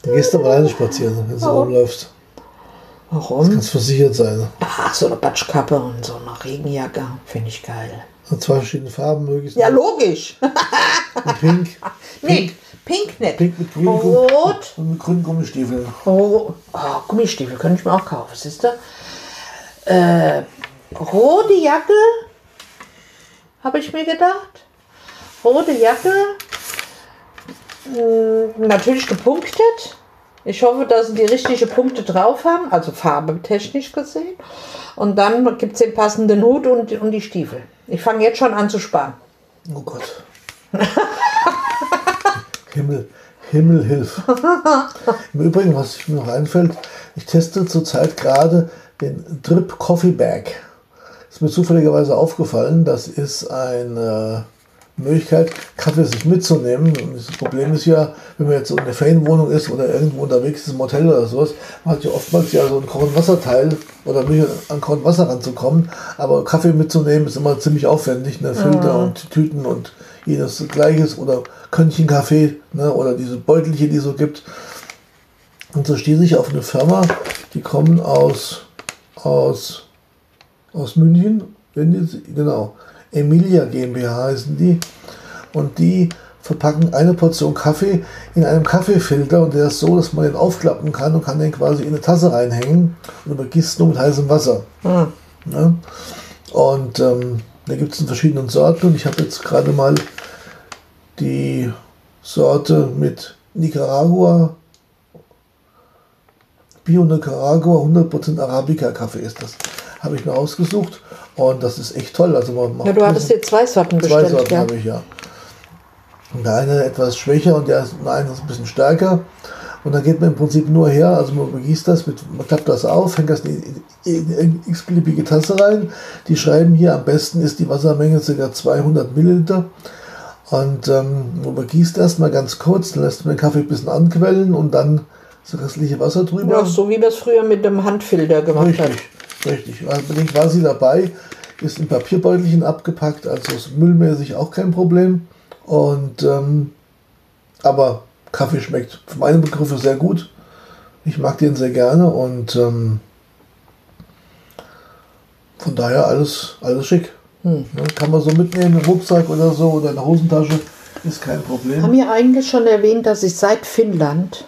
Du gehst aber alleine spazieren, wenn du Warum? rumläufst. Warum? Kannst versichert sein. Ach, so eine Batschkappe und so eine Regenjacke. Finde ich geil. Und zwei verschiedene Farben möglichst. Ja, logisch. Und pink. Nee, pink nicht. Pink mit grünen Rot. Und mit grünen Gummistiefeln. Oh, oh, Gummistiefel könnte ich mir auch kaufen, siehst du? Äh, rote Jacke, habe ich mir gedacht. Rote Jacke, natürlich gepunktet. Ich hoffe, dass sie die richtigen Punkte drauf haben, also farbetechnisch gesehen. Und dann gibt es den passenden Hut und, und die Stiefel. Ich fange jetzt schon an zu sparen. Oh Gott. Himmel, Himmel hilf. Im Übrigen, was mir noch einfällt, ich teste zurzeit gerade den Drip Coffee Bag. Ist mir zufälligerweise aufgefallen, das ist eine Möglichkeit, Kaffee sich mitzunehmen. Und das Problem ist ja, wenn man jetzt so in der Ferienwohnung ist oder irgendwo unterwegs ist, im Hotel oder sowas, man hat ja oftmals ja so ein kochend Wasserteil oder an kochend Wasser ranzukommen. Aber Kaffee mitzunehmen ist immer ziemlich aufwendig, ne? Filter und Tüten und jedes Gleiches oder Könnchen Kaffee ne? oder diese Beutelchen, die es so gibt. Und so stieß ich auf eine Firma, die kommen aus, aus, aus München, wenn die, genau, Emilia GmbH heißen die. Und die verpacken eine Portion Kaffee in einem Kaffeefilter und der ist so, dass man den aufklappen kann und kann den quasi in eine Tasse reinhängen und übergießt nur mit heißem Wasser. Ne? Und ähm, da gibt es in verschiedenen Sorten und ich habe jetzt gerade mal die Sorte mit Nicaragua, Bio Nicaragua, 100% Arabica-Kaffee ist das. Habe ich mir ausgesucht und das ist echt toll. Also man Ja, du hattest dir zwei Sorten zwei bestellt, Sorten ja? habe ich ja. Und der eine etwas schwächer und der eine ist ein bisschen stärker. Und dann geht man im Prinzip nur her, also man begießt das, mit, man klappt das auf, hängt das in eine x-beliebige Tasse rein. Die schreiben hier, am besten ist die Wassermenge ca. 200 Milliliter. Und ähm, man begießt erstmal ganz kurz, dann lässt man den Kaffee ein bisschen anquellen und dann das restliche Wasser drüber. Ja, so wie wir es früher mit dem Handfilter gemacht haben. Richtig, bin ich quasi dabei, ist in Papierbeutelchen abgepackt, also ist müllmäßig auch kein Problem. Und ähm, aber Kaffee schmeckt für meine Begriffe sehr gut. Ich mag den sehr gerne und ähm, von daher alles, alles schick. Ne, kann man so mitnehmen im Rucksack oder so oder in der Hosentasche, ist kein Problem. Haben wir eigentlich schon erwähnt, dass ich seit Finnland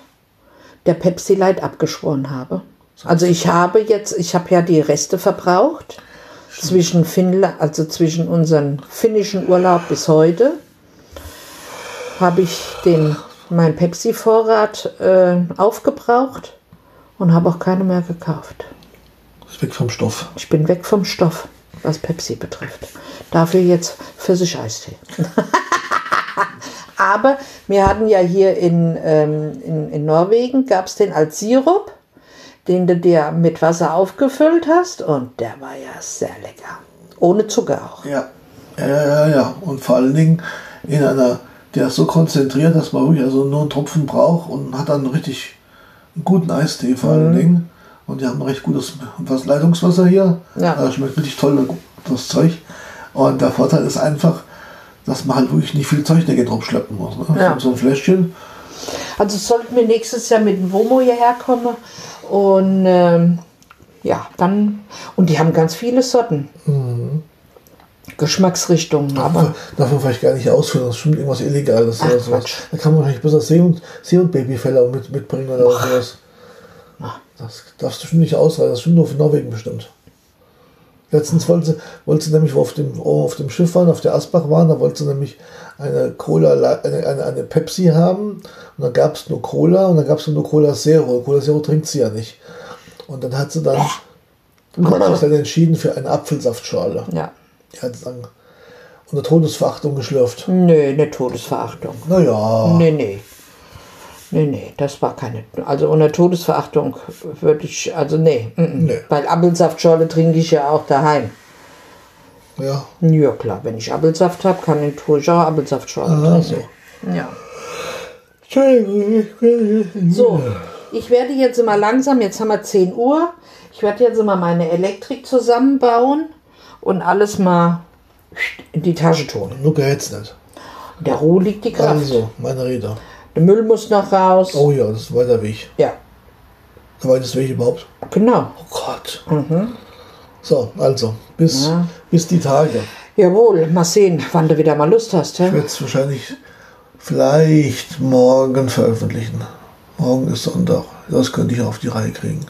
der Pepsi Light abgeschworen habe? Also ich habe jetzt, ich habe ja die Reste verbraucht zwischen Finnland, also zwischen unserem finnischen Urlaub bis heute, habe ich den mein Pepsi-Vorrat äh, aufgebraucht und habe auch keine mehr gekauft. Ist weg vom Stoff. Ich bin weg vom Stoff, was Pepsi betrifft. Dafür jetzt Pfirsich-Eistee. Aber wir hatten ja hier in, ähm, in, in Norwegen, gab es den als Sirup, den du dir mit Wasser aufgefüllt hast und der war ja sehr lecker. Ohne Zucker auch. Ja. Ja, ja, ja. Und vor allen Dingen in einer, der ist so konzentriert, dass man wirklich also nur einen Tropfen braucht und hat dann richtig einen guten Eistee vor allen Dingen. Und die haben recht gutes was Leitungswasser hier. Ja. Also schmeckt richtig toll. das Zeug. Und der Vorteil ist einfach, dass man halt wirklich nicht viel Zeug da drauf schleppen muss. Ne? Ja. So ein Fläschchen. Also sollten wir nächstes Jahr mit dem Womo hierher kommen und ähm, ja, dann und die haben ganz viele Sorten. Geschmacksrichtungen, aber Darf man vielleicht gar nicht ausführen, das ist schon irgendwas Illegales oder Ach, sowas. Quatsch. Da kann man vielleicht besser See- und, See und Babyfälle auch mit, mitbringen oder sowas. Das darfst du schon nicht ausreisen, das ist schon nur für Norwegen bestimmt. Letztens wollte sie, wollte sie nämlich, wo auf dem, auf dem Schiff waren, auf der Asbach waren, da wollte sie nämlich eine Cola, eine, eine, eine Pepsi haben und dann gab es nur Cola und dann gab es nur Cola Zero. Cola Zero trinkt sie ja nicht. Und dann hat sie dann, hat dann entschieden für eine Apfelsaftschale. ja. Die hat dann unter Todesverachtung geschlürft. Nö, eine Todesverachtung. Naja, Nee, nee. Nee, nee, das war keine. Also unter Todesverachtung würde ich. Also nee. mm, mm. Nee. Weil Apfelsaftschorle trinke ich ja auch daheim. ja. Ja, klar, wenn ich Apfelsaft habe, kann ich, tue ich auch Apfelsaftschorle Ah, so. trinken. Ja. Entschuldigung. So, ich werde jetzt immer langsam, jetzt haben wir 10 Uhr, ich werde jetzt immer meine Elektrik zusammenbauen und alles mal in die Tasche tun. Nur jetzt nicht. In der Ruhe liegt die Kraft. Also, meine Rede. Der Müll muss noch raus. Oh ja, das ist weiter Weg. Ja, Der weiteste Weg überhaupt. genau. Oh Gott. So, also, bis, bis die Tage. Jawohl, mal sehen, wann du wieder mal Lust hast. Ich Hä? werde es wahrscheinlich vielleicht morgen veröffentlichen. Morgen ist Sonntag. Das könnte ich auf die Reihe kriegen.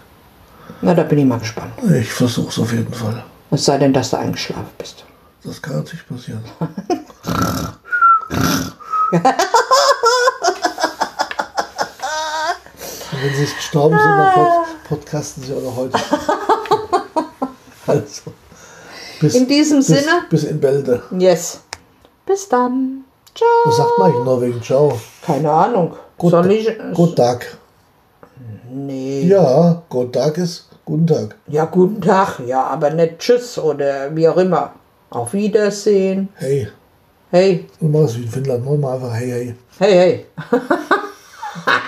Na, da bin ich mal gespannt. Ich versuche es auf jeden Fall. Es sei denn, dass du eingeschlafen bist. Das kann natürlich passieren. Wenn sie nicht gestorben sind, dann pod podcasten sie auch noch heute. Also. Bis, In diesem bis, Sinne? Bis in Bälde. Yes. Bis dann. Ciao. Was sagt man in Norwegen? Ciao. Keine Ahnung. Gut? Guten Tag. Nee. Ja, guten Tag ist guten Tag. Ja, guten Tag. Ja, aber nicht Tschüss oder wie auch immer. Auf Wiedersehen. Hey, Hey, du machst wie in Finnland. Mach mal einfach hey, hey. hey, hey.